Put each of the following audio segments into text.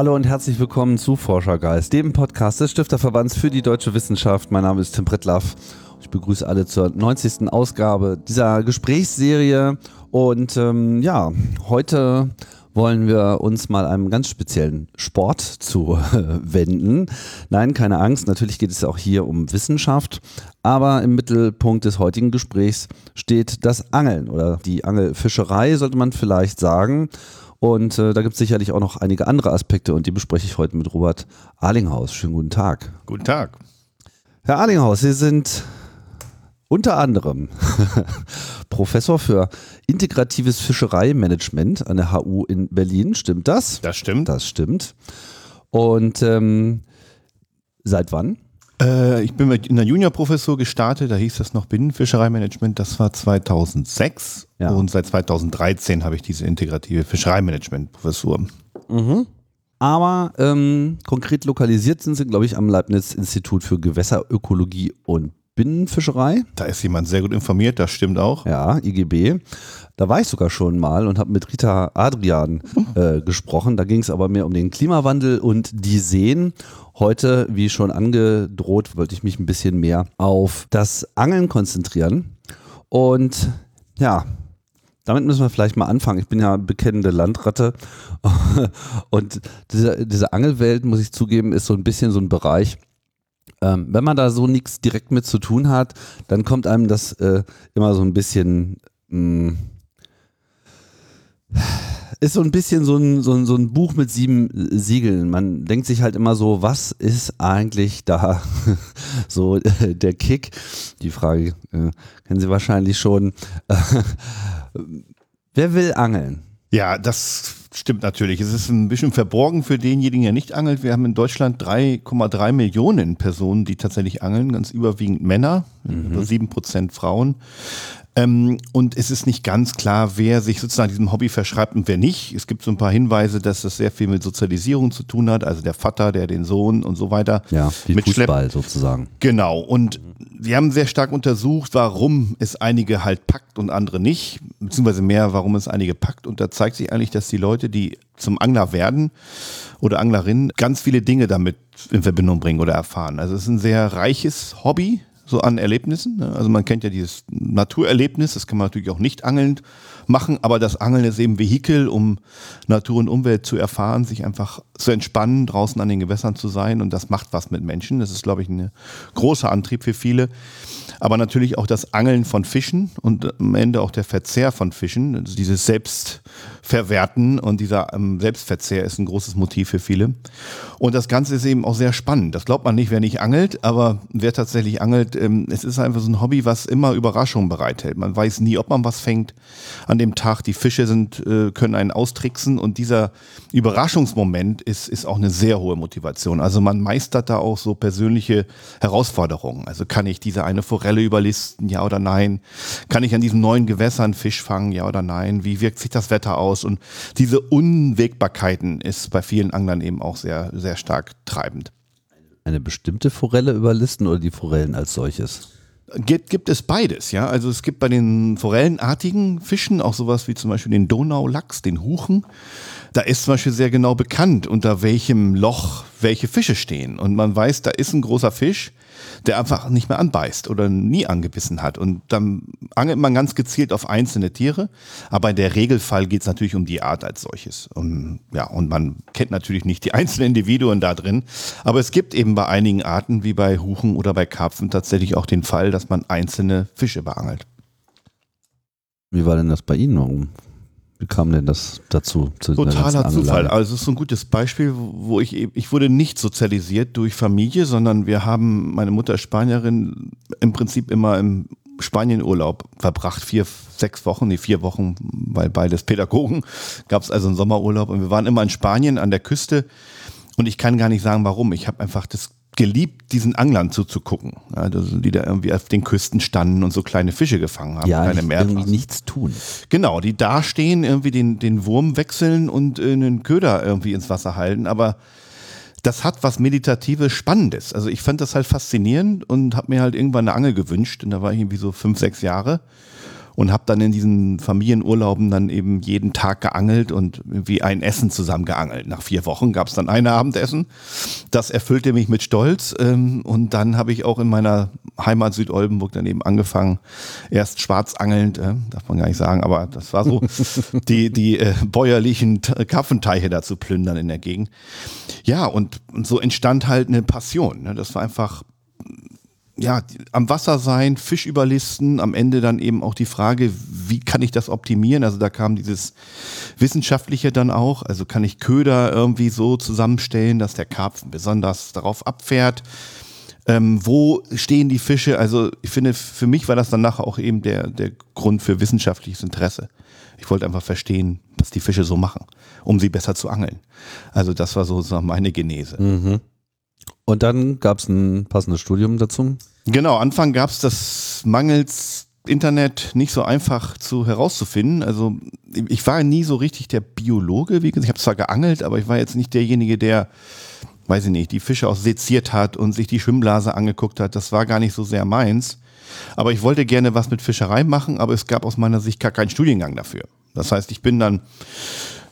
Hallo und herzlich willkommen zu Forschergeist, dem Podcast des Stifterverbands für die deutsche Wissenschaft. Mein Name ist Tim Prittlaff. Ich begrüße alle zur 90. Ausgabe dieser Gesprächsserie. Und ähm, ja, heute wollen wir uns mal einem ganz speziellen Sport zuwenden. Nein, keine Angst, natürlich geht es auch hier um Wissenschaft, aber im Mittelpunkt des heutigen Gesprächs steht das Angeln oder die Angelfischerei, sollte man vielleicht sagen. Und äh, da gibt es sicherlich auch noch einige andere Aspekte und die bespreche ich heute mit Robert Arlinghaus. Schönen guten Tag. Guten Tag. Herr Arlinghaus, Sie sind unter anderem Professor für integratives Fischereimanagement an der HU in Berlin. Stimmt das? Das stimmt. Das stimmt. Und ähm, seit wann? Äh, ich bin in der Juniorprofessur gestartet, da hieß das noch Binnenfischereimanagement, das war 2006 ja. und seit 2013 habe ich diese integrative Fischereimanagement-Professur. Mhm. Aber ähm, konkret lokalisiert sind sie, glaube ich, am Leibniz-Institut für Gewässerökologie und Binnenfischerei. Da ist jemand sehr gut informiert, das stimmt auch. Ja, IGB. Da war ich sogar schon mal und habe mit Rita Adrian äh, gesprochen. Da ging es aber mehr um den Klimawandel und die Seen. Heute, wie schon angedroht, wollte ich mich ein bisschen mehr auf das Angeln konzentrieren. Und ja, damit müssen wir vielleicht mal anfangen. Ich bin ja bekennende Landratte und diese, diese Angelwelt, muss ich zugeben, ist so ein bisschen so ein Bereich, ähm, wenn man da so nichts direkt mit zu tun hat, dann kommt einem das äh, immer so ein bisschen. Mh, mm, ist so ein bisschen so ein, so, ein, so ein Buch mit sieben Siegeln. Man denkt sich halt immer so, was ist eigentlich da so äh, der Kick? Die Frage äh, kennen Sie wahrscheinlich schon. wer will angeln? Ja, das stimmt natürlich. Es ist ein bisschen verborgen für denjenigen, der nicht angelt. Wir haben in Deutschland 3,3 Millionen Personen, die tatsächlich angeln, ganz überwiegend Männer, mhm. über sieben Prozent Frauen. Ähm, und es ist nicht ganz klar, wer sich sozusagen diesem Hobby verschreibt und wer nicht. Es gibt so ein paar Hinweise, dass das sehr viel mit Sozialisierung zu tun hat, also der Vater, der den Sohn und so weiter. Ja, wie Fußball sozusagen. Genau. Und wir haben sehr stark untersucht, warum es einige halt packt und andere nicht, beziehungsweise mehr, warum es einige packt. Und da zeigt sich eigentlich, dass die Leute, die zum Angler werden oder Anglerin, ganz viele Dinge damit in Verbindung bringen oder erfahren. Also es ist ein sehr reiches Hobby, so an Erlebnissen. Ne? Also man kennt ja dieses Naturerlebnis, das kann man natürlich auch nicht angelnd machen, aber das Angeln ist eben Vehikel, um Natur und Umwelt zu erfahren, sich einfach zu entspannen, draußen an den Gewässern zu sein und das macht was mit Menschen. Das ist, glaube ich, ein großer Antrieb für viele. Aber natürlich auch das Angeln von Fischen und am Ende auch der Verzehr von Fischen, also dieses Selbstverwerten und dieser ähm, Selbstverzehr ist ein großes Motiv für viele. Und das Ganze ist eben auch sehr spannend. Das glaubt man nicht, wer nicht angelt, aber wer tatsächlich angelt, ähm, es ist einfach so ein Hobby, was immer Überraschungen bereithält. Man weiß nie, ob man was fängt an dem Tag. Die Fische sind, äh, können einen austricksen und dieser Überraschungsmoment ist, ist auch eine sehr hohe Motivation. Also man meistert da auch so persönliche Herausforderungen. Also kann ich diese eine Forelle überlisten, ja oder nein? Kann ich an diesen neuen Gewässern Fisch fangen, ja oder nein? Wie wirkt sich das Wetter aus? Und diese Unwägbarkeiten ist bei vielen Anglern eben auch sehr, sehr stark treibend. Eine bestimmte Forelle überlisten oder die Forellen als solches? Gibt, gibt es beides, ja. Also es gibt bei den forellenartigen Fischen auch sowas wie zum Beispiel den Donaulachs, den Huchen. Da ist zum Beispiel sehr genau bekannt, unter welchem Loch welche Fische stehen. Und man weiß, da ist ein großer Fisch, der einfach nicht mehr anbeißt oder nie angebissen hat. Und dann angelt man ganz gezielt auf einzelne Tiere. Aber in der Regelfall geht es natürlich um die Art als solches. Und, ja, und man kennt natürlich nicht die einzelnen Individuen da drin. Aber es gibt eben bei einigen Arten, wie bei Huchen oder bei Karpfen, tatsächlich auch den Fall, dass man einzelne Fische beangelt. Wie war denn das bei Ihnen? Warum wie kam denn das dazu? Totaler Zufall. Also es ist so ein gutes Beispiel, wo ich ich wurde nicht sozialisiert durch Familie, sondern wir haben meine Mutter Spanierin im Prinzip immer im Spanienurlaub verbracht, vier, sechs Wochen, nee, vier Wochen, weil beides Pädagogen, gab es also einen Sommerurlaub und wir waren immer in Spanien an der Küste und ich kann gar nicht sagen, warum. Ich habe einfach das geliebt, diesen Anglern zuzugucken, also die da irgendwie auf den Küsten standen und so kleine Fische gefangen haben. Ja, nicht, irgendwie nichts tun. Genau, die da stehen, irgendwie den, den Wurm wechseln und äh, einen Köder irgendwie ins Wasser halten, aber das hat was Meditatives, Spannendes. Also ich fand das halt faszinierend und habe mir halt irgendwann eine Angel gewünscht und da war ich irgendwie so fünf, sechs Jahre und habe dann in diesen Familienurlauben dann eben jeden Tag geangelt und wie ein Essen zusammen geangelt. Nach vier Wochen gab es dann ein Abendessen. Das erfüllte mich mit Stolz ähm, und dann habe ich auch in meiner Heimat Südoldenburg dann eben angefangen, erst schwarzangelnd, äh, darf man gar nicht sagen, aber das war so, die, die äh, bäuerlichen Karpfenteiche da zu plündern in der Gegend. Ja, und, und so entstand halt eine Passion. Ne? Das war einfach ja, am Wasser sein, Fisch überlisten, am Ende dann eben auch die Frage, wie kann ich das optimieren? Also da kam dieses Wissenschaftliche dann auch, also kann ich Köder irgendwie so zusammenstellen, dass der Karpfen besonders darauf abfährt? Ähm, wo stehen die Fische? Also ich finde, für mich war das dann nachher auch eben der, der Grund für wissenschaftliches Interesse. Ich wollte einfach verstehen, was die Fische so machen, um sie besser zu angeln. Also das war so meine Genese. Mhm. Und dann gab es ein passendes Studium dazu? Genau, Anfang gab es das mangels Internet nicht so einfach zu herauszufinden. Also ich war nie so richtig der Biologe, wie gesagt, ich habe zwar geangelt, aber ich war jetzt nicht derjenige, der, weiß ich nicht, die Fische auch seziert hat und sich die Schwimmblase angeguckt hat. Das war gar nicht so sehr meins. Aber ich wollte gerne was mit Fischerei machen, aber es gab aus meiner Sicht gar keinen Studiengang dafür. Das heißt, ich bin dann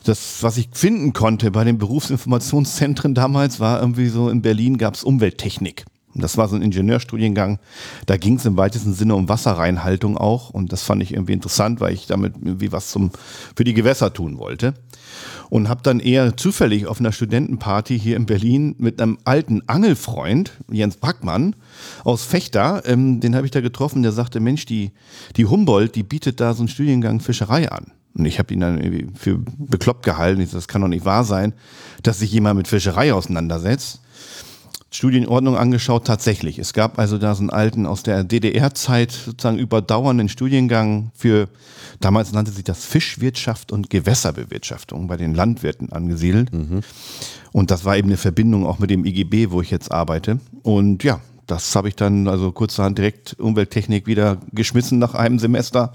das, was ich finden konnte bei den Berufsinformationszentren damals, war irgendwie so, in Berlin gab es Umwelttechnik. Das war so ein Ingenieurstudiengang. Da ging es im weitesten Sinne um Wasserreinhaltung auch. Und das fand ich irgendwie interessant, weil ich damit irgendwie was zum, für die Gewässer tun wollte. Und habe dann eher zufällig auf einer Studentenparty hier in Berlin mit einem alten Angelfreund, Jens Backmann aus Fechter, ähm, den habe ich da getroffen, der sagte, Mensch, die, die Humboldt, die bietet da so einen Studiengang Fischerei an. Und ich habe ihn dann irgendwie für bekloppt gehalten. Ich das kann doch nicht wahr sein, dass sich jemand mit Fischerei auseinandersetzt. Studienordnung angeschaut, tatsächlich. Es gab also da so einen alten aus der DDR-Zeit sozusagen überdauernden Studiengang für, damals nannte sich das Fischwirtschaft und Gewässerbewirtschaftung bei den Landwirten angesiedelt. Mhm. Und das war eben eine Verbindung auch mit dem IGB, wo ich jetzt arbeite. Und ja, das habe ich dann also kurzerhand direkt Umwelttechnik wieder geschmissen nach einem Semester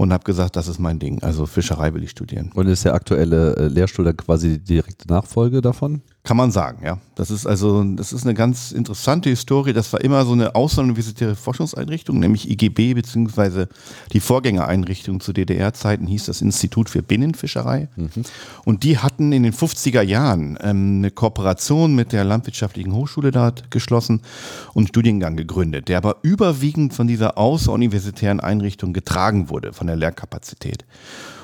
und habe gesagt, das ist mein Ding. Also Fischerei will ich studieren. Und ist der aktuelle äh, Lehrstuhl dann quasi die direkte Nachfolge davon? Kann man sagen, ja. Das ist also, das ist eine ganz interessante Historie. Das war immer so eine außeruniversitäre Forschungseinrichtung, nämlich IGB, beziehungsweise die Vorgängereinrichtung zu DDR-Zeiten hieß das Institut für Binnenfischerei. Mhm. Und die hatten in den 50er Jahren ähm, eine Kooperation mit der Landwirtschaftlichen Hochschule da geschlossen und einen Studiengang gegründet, der aber überwiegend von dieser außeruniversitären Einrichtung getragen wurde, von der Lehrkapazität.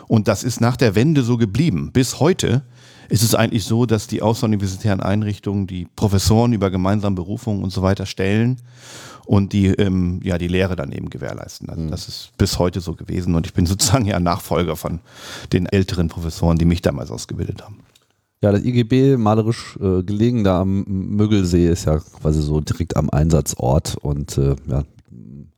Und das ist nach der Wende so geblieben. Bis heute ist es eigentlich so, dass die außeruniversitären Einrichtungen die Professoren über gemeinsame Berufungen und so weiter stellen und die, ähm, ja, die Lehre dann eben gewährleisten. Also mhm. das ist bis heute so gewesen und ich bin sozusagen ja Nachfolger von den älteren Professoren, die mich damals ausgebildet haben. Ja, das IGB malerisch äh, gelegen da am Müggelsee ist ja quasi so direkt am Einsatzort und äh, ja,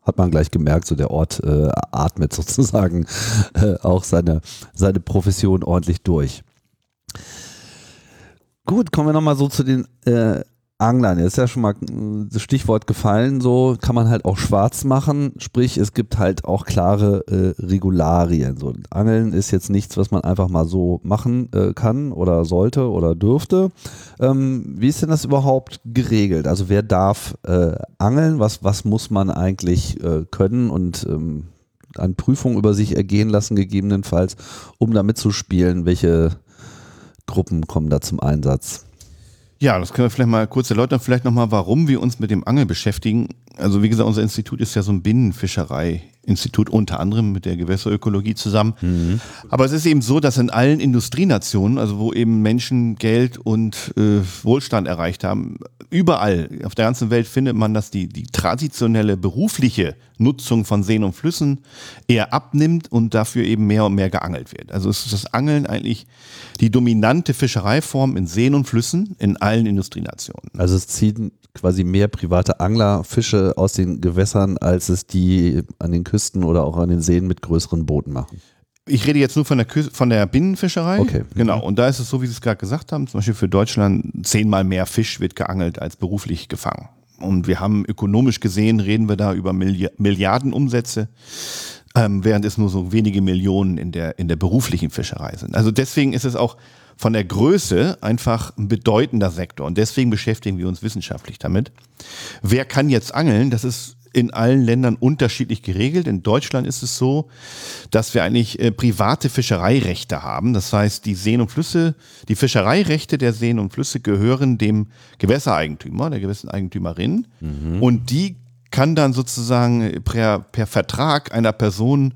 hat man gleich gemerkt, so der Ort äh, atmet sozusagen äh, auch seine, seine Profession ordentlich durch. Gut, kommen wir nochmal so zu den äh, Anglern. Jetzt ist ja schon mal das Stichwort gefallen, so kann man halt auch schwarz machen, sprich es gibt halt auch klare äh, Regularien. So, Angeln ist jetzt nichts, was man einfach mal so machen äh, kann oder sollte oder dürfte. Ähm, wie ist denn das überhaupt geregelt? Also wer darf äh, angeln? Was, was muss man eigentlich äh, können und ähm, an Prüfungen über sich ergehen lassen, gegebenenfalls, um da mitzuspielen, welche Gruppen kommen da zum Einsatz? Ja, das können wir vielleicht mal kurz erläutern, vielleicht nochmal, warum wir uns mit dem Angel beschäftigen. Also wie gesagt, unser Institut ist ja so ein Binnenfischerei-Institut, unter anderem mit der Gewässerökologie zusammen. Mhm. Aber es ist eben so, dass in allen Industrienationen, also wo eben Menschen Geld und äh, Wohlstand erreicht haben, überall auf der ganzen Welt findet man, dass die, die traditionelle berufliche Nutzung von Seen und Flüssen eher abnimmt und dafür eben mehr und mehr geangelt wird. Also es ist das Angeln eigentlich die dominante Fischereiform in Seen und Flüssen in allen Industrienationen. Also es ziehen quasi mehr private Angler Fische aus den Gewässern, als es die an den Küsten oder auch an den Seen mit größeren Booten machen. Ich rede jetzt nur von der, Küste, von der Binnenfischerei. Okay. Genau. Und da ist es so, wie Sie es gerade gesagt haben, zum Beispiel für Deutschland zehnmal mehr Fisch wird geangelt als beruflich gefangen. Und wir haben ökonomisch gesehen, reden wir da über Milliardenumsätze, ähm, während es nur so wenige Millionen in der, in der beruflichen Fischerei sind. Also deswegen ist es auch von der Größe einfach ein bedeutender Sektor. Und deswegen beschäftigen wir uns wissenschaftlich damit. Wer kann jetzt angeln? Das ist in allen Ländern unterschiedlich geregelt. In Deutschland ist es so, dass wir eigentlich äh, private Fischereirechte haben. Das heißt, die Seen und Flüsse, die Fischereirechte der Seen und Flüsse gehören dem Gewässereigentümer, der Gewässereigentümerin. Mhm. Und die kann dann sozusagen per, per Vertrag einer Person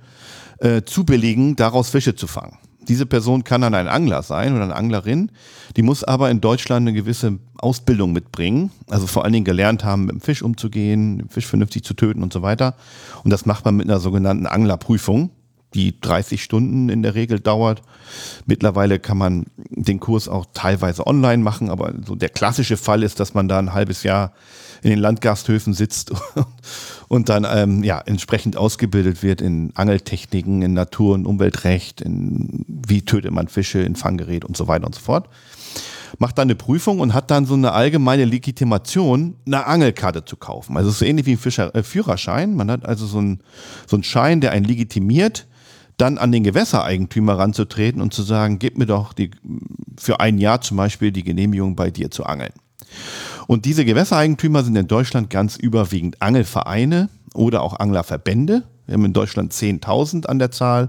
äh, zubilligen, daraus Fische zu fangen. Diese Person kann dann ein Angler sein oder eine Anglerin, die muss aber in Deutschland eine gewisse Ausbildung mitbringen, also vor allen Dingen gelernt haben, mit dem Fisch umzugehen, den Fisch vernünftig zu töten und so weiter. Und das macht man mit einer sogenannten Anglerprüfung, die 30 Stunden in der Regel dauert. Mittlerweile kann man den Kurs auch teilweise online machen, aber so der klassische Fall ist, dass man da ein halbes Jahr in den Landgasthöfen sitzt und dann ähm, ja, entsprechend ausgebildet wird in Angeltechniken, in Natur- und Umweltrecht, in wie tötet man Fische, in Fanggerät und so weiter und so fort. Macht dann eine Prüfung und hat dann so eine allgemeine Legitimation, eine Angelkarte zu kaufen. Also so ähnlich wie ein Fischer, äh, Führerschein. Man hat also so einen, so einen Schein, der einen legitimiert, dann an den Gewässereigentümer ranzutreten und zu sagen, gib mir doch die, für ein Jahr zum Beispiel die Genehmigung bei dir zu angeln. Und diese Gewässereigentümer sind in Deutschland ganz überwiegend Angelvereine oder auch Anglerverbände. Wir haben in Deutschland 10.000 an der Zahl,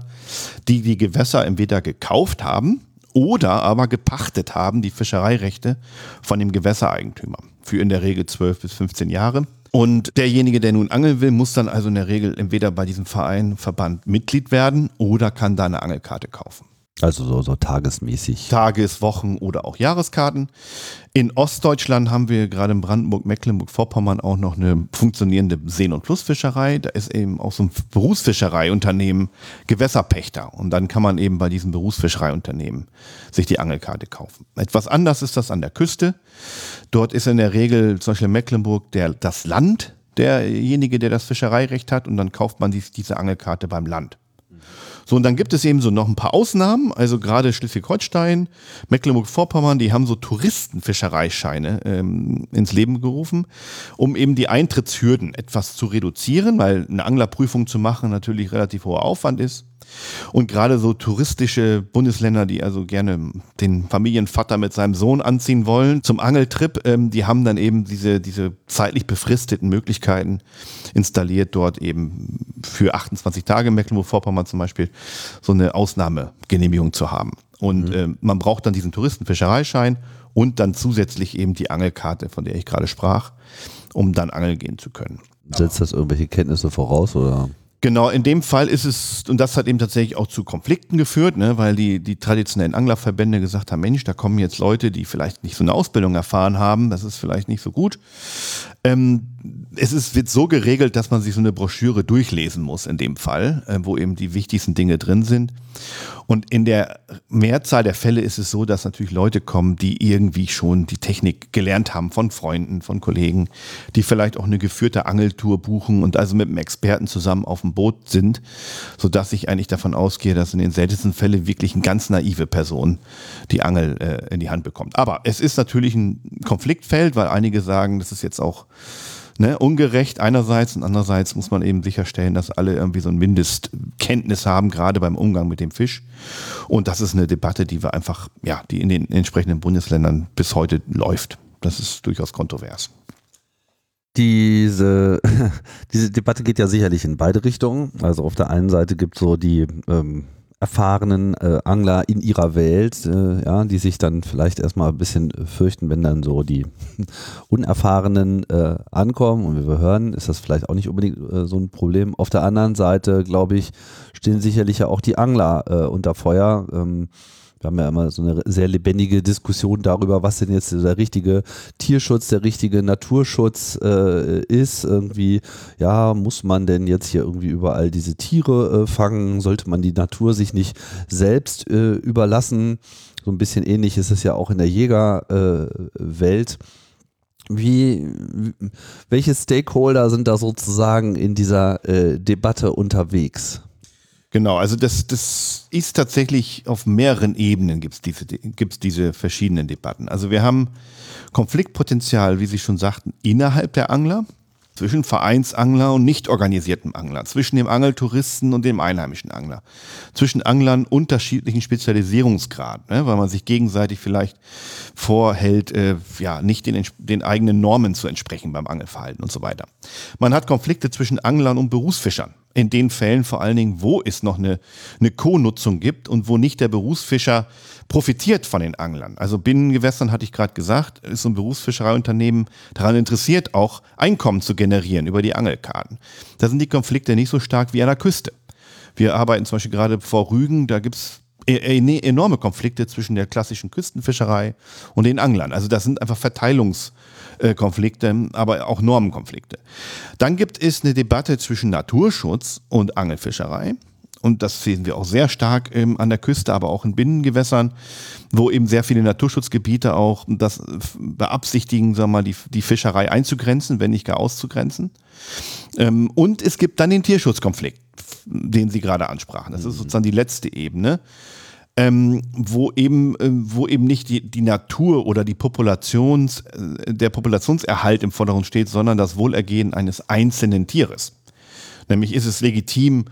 die die Gewässer entweder gekauft haben oder aber gepachtet haben, die Fischereirechte von dem Gewässereigentümer. Für in der Regel 12 bis 15 Jahre. Und derjenige, der nun angeln will, muss dann also in der Regel entweder bei diesem Verein, Verband Mitglied werden oder kann da eine Angelkarte kaufen. Also so, so tagesmäßig. Tages-, Wochen- oder auch Jahreskarten. In Ostdeutschland haben wir gerade in Brandenburg, Mecklenburg-Vorpommern auch noch eine funktionierende Seen- und Flussfischerei. Da ist eben auch so ein Berufsfischereiunternehmen Gewässerpächter. Und dann kann man eben bei diesem Berufsfischereiunternehmen sich die Angelkarte kaufen. Etwas anders ist das an der Küste. Dort ist in der Regel zum Beispiel in Mecklenburg der, das Land derjenige, der das Fischereirecht hat. Und dann kauft man dies, diese Angelkarte beim Land. So, und dann gibt es eben so noch ein paar Ausnahmen, also gerade Schleswig-Holstein, Mecklenburg-Vorpommern, die haben so Touristenfischereischeine ähm, ins Leben gerufen, um eben die Eintrittshürden etwas zu reduzieren, weil eine Anglerprüfung zu machen natürlich relativ hoher Aufwand ist. Und gerade so touristische Bundesländer, die also gerne den Familienvater mit seinem Sohn anziehen wollen zum Angeltrip, ähm, die haben dann eben diese, diese zeitlich befristeten Möglichkeiten installiert, dort eben für 28 Tage Mecklenburg-Vorpommern zum Beispiel so eine Ausnahmegenehmigung zu haben. Und mhm. äh, man braucht dann diesen Touristenfischereischein und dann zusätzlich eben die Angelkarte, von der ich gerade sprach, um dann angeln gehen zu können. Setzt das irgendwelche Kenntnisse voraus oder? Genau, in dem Fall ist es, und das hat eben tatsächlich auch zu Konflikten geführt, ne, weil die, die traditionellen Anglerverbände gesagt haben, Mensch, da kommen jetzt Leute, die vielleicht nicht so eine Ausbildung erfahren haben, das ist vielleicht nicht so gut. Ähm, es ist, wird so geregelt, dass man sich so eine Broschüre durchlesen muss in dem Fall, äh, wo eben die wichtigsten Dinge drin sind. Und in der Mehrzahl der Fälle ist es so, dass natürlich Leute kommen, die irgendwie schon die Technik gelernt haben von Freunden, von Kollegen, die vielleicht auch eine geführte Angeltour buchen und also mit einem Experten zusammen auf dem Boot sind, sodass ich eigentlich davon ausgehe, dass in den seltensten Fällen wirklich eine ganz naive Person die Angel äh, in die Hand bekommt. Aber es ist natürlich ein Konfliktfeld, weil einige sagen, das ist jetzt auch ne, ungerecht einerseits und andererseits muss man eben sicherstellen, dass alle irgendwie so ein Mindestkenntnis haben, gerade beim Umgang mit dem Fisch. Und das ist eine Debatte, die wir einfach, ja, die in den entsprechenden Bundesländern bis heute läuft. Das ist durchaus kontrovers. Diese, diese Debatte geht ja sicherlich in beide Richtungen. Also auf der einen Seite gibt es so die ähm, erfahrenen äh, Angler in ihrer Welt, äh, ja, die sich dann vielleicht erstmal ein bisschen fürchten, wenn dann so die Unerfahrenen äh, ankommen und wir hören, ist das vielleicht auch nicht unbedingt äh, so ein Problem. Auf der anderen Seite, glaube ich, stehen sicherlich ja auch die Angler äh, unter Feuer. Ähm, wir haben ja immer so eine sehr lebendige Diskussion darüber, was denn jetzt der richtige Tierschutz, der richtige Naturschutz äh, ist. Irgendwie, ja, muss man denn jetzt hier irgendwie überall diese Tiere äh, fangen? Sollte man die Natur sich nicht selbst äh, überlassen? So ein bisschen ähnlich ist es ja auch in der Jägerwelt. Wie, welche Stakeholder sind da sozusagen in dieser äh, Debatte unterwegs? Genau, also das, das ist tatsächlich auf mehreren Ebenen gibt es diese, gibt's diese verschiedenen Debatten. Also wir haben Konfliktpotenzial, wie Sie schon sagten, innerhalb der Angler. Zwischen Vereinsangler und nicht organisiertem Angler, zwischen dem Angeltouristen und dem einheimischen Angler, zwischen Anglern unterschiedlichen Spezialisierungsgrad, ne, weil man sich gegenseitig vielleicht vorhält, äh, ja, nicht den, den eigenen Normen zu entsprechen beim Angelverhalten und so weiter. Man hat Konflikte zwischen Anglern und Berufsfischern. In den Fällen vor allen Dingen, wo es noch eine, eine Co-Nutzung gibt und wo nicht der Berufsfischer profitiert von den Anglern. Also Binnengewässern, hatte ich gerade gesagt, ist so ein Berufsfischereiunternehmen daran interessiert, auch Einkommen zu generieren über die Angelkarten. Da sind die Konflikte nicht so stark wie an der Küste. Wir arbeiten zum Beispiel gerade vor Rügen, da gibt es e-, enorme Konflikte zwischen der klassischen Küstenfischerei und den Anglern. Also das sind einfach Verteilungskonflikte, aber auch Normenkonflikte. Dann gibt es eine Debatte zwischen Naturschutz und Angelfischerei und das sehen wir auch sehr stark ähm, an der Küste, aber auch in Binnengewässern, wo eben sehr viele Naturschutzgebiete auch das beabsichtigen, sagen wir mal, die, die Fischerei einzugrenzen, wenn nicht gar auszugrenzen. Ähm, und es gibt dann den Tierschutzkonflikt, den Sie gerade ansprachen. Das ist mhm. sozusagen die letzte Ebene. Ähm, wo eben, äh, wo eben nicht die, die Natur oder die Populations, äh, der Populationserhalt im Vordergrund steht, sondern das Wohlergehen eines einzelnen Tieres. Nämlich ist es legitim,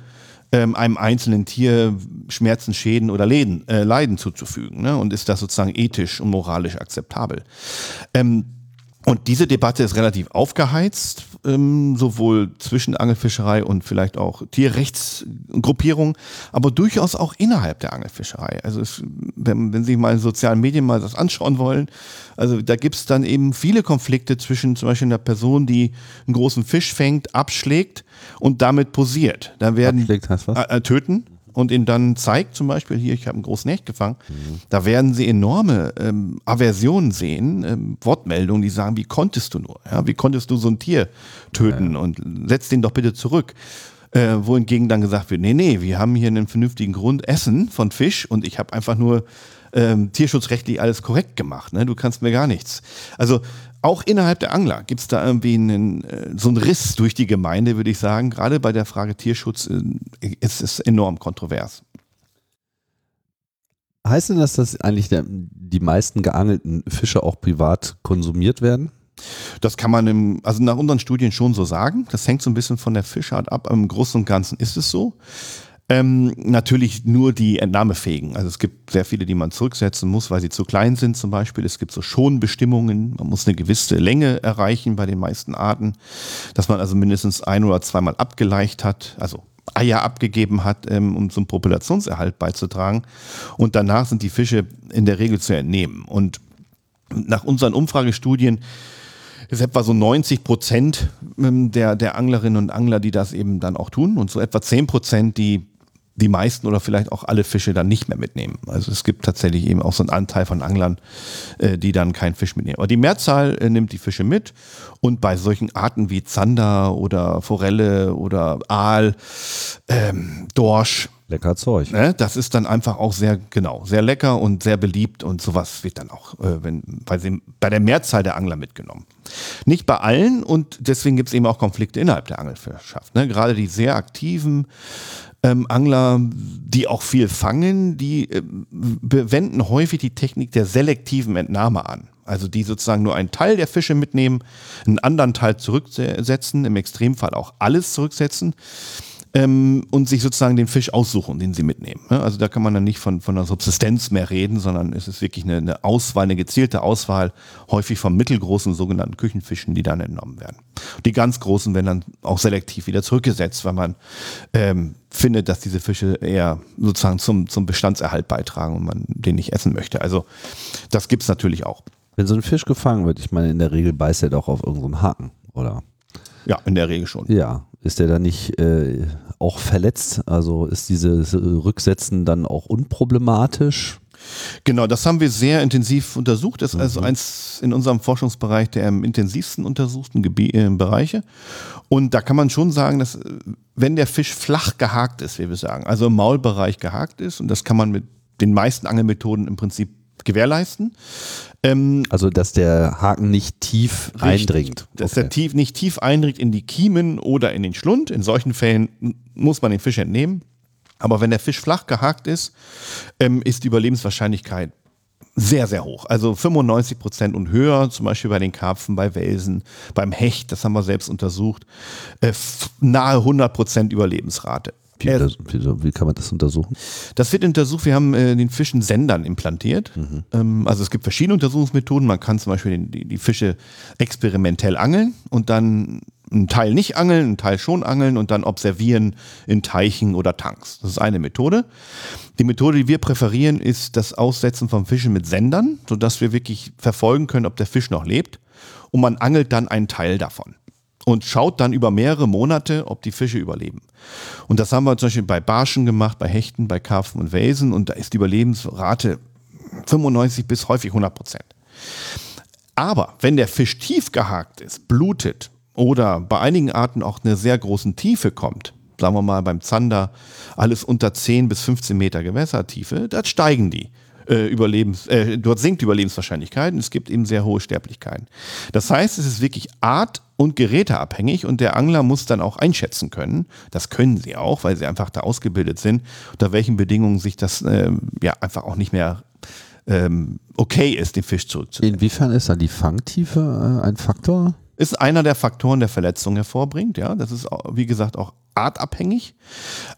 ähm, einem einzelnen Tier Schmerzen, Schäden oder Läden, äh, Leiden zuzufügen? Ne? Und ist das sozusagen ethisch und moralisch akzeptabel? Ähm, und diese Debatte ist relativ aufgeheizt, ähm, sowohl zwischen Angelfischerei und vielleicht auch Tierrechtsgruppierungen, aber durchaus auch innerhalb der Angelfischerei. Also es, wenn, wenn Sie mal in sozialen Medien mal das anschauen wollen, also da gibt es dann eben viele Konflikte zwischen zum Beispiel einer Person, die einen großen Fisch fängt, abschlägt und damit posiert. Da werden abschlägt heißt was? Äh, äh töten und ihn dann zeigt, zum Beispiel hier, ich habe einen großen Hecht gefangen, mhm. da werden sie enorme ähm, Aversionen sehen, ähm, Wortmeldungen, die sagen, wie konntest du nur? Ja, wie konntest du so ein Tier töten ja. und setz den doch bitte zurück. Äh, wohingegen dann gesagt wird, nee, nee, wir haben hier einen vernünftigen Grund, Essen von Fisch und ich habe einfach nur ähm, tierschutzrechtlich alles korrekt gemacht. Ne? Du kannst mir gar nichts. Also auch innerhalb der Angler gibt es da irgendwie einen, äh, so einen Riss durch die Gemeinde, würde ich sagen. Gerade bei der Frage Tierschutz äh, ist es enorm kontrovers. Heißt denn das, dass eigentlich der, die meisten geangelten Fische auch privat konsumiert werden? Das kann man im, also nach unseren Studien schon so sagen. Das hängt so ein bisschen von der Fischart ab. Im Großen und Ganzen ist es so. Ähm, natürlich nur die entnahmefähigen. Also es gibt sehr viele, die man zurücksetzen muss, weil sie zu klein sind zum Beispiel. Es gibt so Schonbestimmungen. Man muss eine gewisse Länge erreichen bei den meisten Arten, dass man also mindestens ein oder zweimal abgeleicht hat, also Eier abgegeben hat, ähm, um zum Populationserhalt beizutragen. Und danach sind die Fische in der Regel zu entnehmen. Und nach unseren Umfragestudien ist etwa so 90 Prozent ähm, der, der Anglerinnen und Angler, die das eben dann auch tun und so etwa 10 Prozent, die die meisten oder vielleicht auch alle Fische dann nicht mehr mitnehmen. Also es gibt tatsächlich eben auch so einen Anteil von Anglern, äh, die dann keinen Fisch mitnehmen. Aber die Mehrzahl äh, nimmt die Fische mit und bei solchen Arten wie Zander oder Forelle oder Aal, ähm, Dorsch, Lecker Zeug. Ne, das ist dann einfach auch sehr, genau, sehr lecker und sehr beliebt und sowas wird dann auch, äh, wenn, weil sie bei der Mehrzahl der Angler mitgenommen. Nicht bei allen und deswegen gibt es eben auch Konflikte innerhalb der Angelwirtschaft. Ne? Gerade die sehr aktiven ähm, Angler, die auch viel fangen, die äh, wenden häufig die Technik der selektiven Entnahme an. Also die sozusagen nur einen Teil der Fische mitnehmen, einen anderen Teil zurücksetzen, im Extremfall auch alles zurücksetzen ähm, und sich sozusagen den Fisch aussuchen, den sie mitnehmen. Also da kann man dann nicht von, von einer Subsistenz mehr reden, sondern es ist wirklich eine, eine Auswahl, eine gezielte Auswahl, häufig von mittelgroßen sogenannten Küchenfischen, die dann entnommen werden. Die ganz großen werden dann auch selektiv wieder zurückgesetzt, weil man ähm, findet, dass diese Fische eher sozusagen zum, zum Bestandserhalt beitragen und man den nicht essen möchte. Also das gibt es natürlich auch. Wenn so ein Fisch gefangen wird, ich meine, in der Regel beißt er doch auf irgendeinen Haken, oder? Ja, in der Regel schon. Ja, ist der dann nicht äh, auch verletzt? Also ist dieses Rücksetzen dann auch unproblematisch? Genau, das haben wir sehr intensiv untersucht. Das ist also mhm. eins in unserem Forschungsbereich der am intensivsten untersuchten Gebi äh, Bereiche. Und da kann man schon sagen, dass wenn der Fisch flach gehakt ist, wie wir sagen, also im Maulbereich gehakt ist, und das kann man mit den meisten Angelmethoden im Prinzip gewährleisten, ähm, also, dass der Haken nicht tief richtig, eindringt. Dass okay. der tief, nicht tief eindringt in die Kiemen oder in den Schlund. In solchen Fällen muss man den Fisch entnehmen. Aber wenn der Fisch flach gehakt ist, ähm, ist die Überlebenswahrscheinlichkeit sehr, sehr hoch. Also 95 Prozent und höher, zum Beispiel bei den Karpfen, bei Welsen, beim Hecht, das haben wir selbst untersucht, äh, nahe 100 Prozent Überlebensrate. Wie, Äh, wie, wie kann man das untersuchen? Das wird untersucht, wir haben äh, den Fischen Sendern implantiert. Ähm, also es gibt verschiedene Untersuchungsmethoden. Man kann zum Beispiel den, die, die Fische experimentell angeln und dann einen Teil nicht angeln, einen Teil schon angeln und dann observieren in Teichen oder Tanks. Das ist eine Methode. Die Methode, die wir präferieren, ist das Aussetzen von Fischen mit Sendern, sodass wir wirklich verfolgen können, ob der Fisch noch lebt. Und man angelt dann einen Teil davon und schaut dann über mehrere Monate, ob die Fische überleben. Und das haben wir zum Beispiel bei Barschen gemacht, bei Hechten, bei Karpfen und Welsen und da ist die Überlebensrate 95 bis häufig 100 Prozent. Aber wenn der Fisch tief gehakt ist, blutet oder bei einigen Arten auch eine sehr großen Tiefe kommt, sagen wir mal beim Zander alles unter 10 bis 15 Meter Gewässertiefe, da steigen die. Äh, Überlebens, äh, dort sinkt die Überlebenswahrscheinlichkeit und es gibt eben sehr hohe Sterblichkeiten. Das heißt, es ist wirklich art- und geräteabhängig und der Angler muss dann auch einschätzen können, das können sie auch, weil sie einfach da ausgebildet sind, unter welchen Bedingungen sich das ähm, ja einfach auch nicht mehr ähm, okay ist, den Fisch zurückzunehmen. Inwiefern ist dann die Fangtiefe äh, ein Faktor? Ist einer der Faktoren, der Verletzung hervorbringt. Ja, das ist wie gesagt auch artabhängig.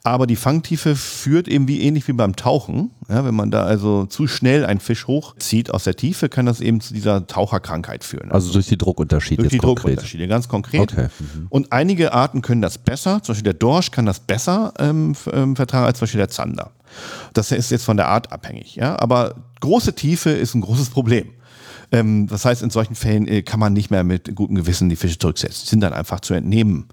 Aber die Fangtiefe führt eben wie ähnlich wie beim Tauchen. Ja, wenn man da also zu schnell einen Fisch hochzieht aus der Tiefe, kann das eben zu dieser Taucherkrankheit führen. Also durch die Druckunterschiede. durch die konkret. Druckunterschiede, ganz konkret. Okay. Und einige Arten können das besser. Zum Beispiel der Dorsch kann das besser ähm, ähm, vertragen als zum Beispiel der Zander. Das ist jetzt von der Art abhängig. Ja? Aber große Tiefe ist ein großes Problem. Ähm, das heißt, in solchen Fällen äh, kann man nicht mehr mit gutem Gewissen die Fische zurücksetzen. Die sind dann einfach zu entnehmen,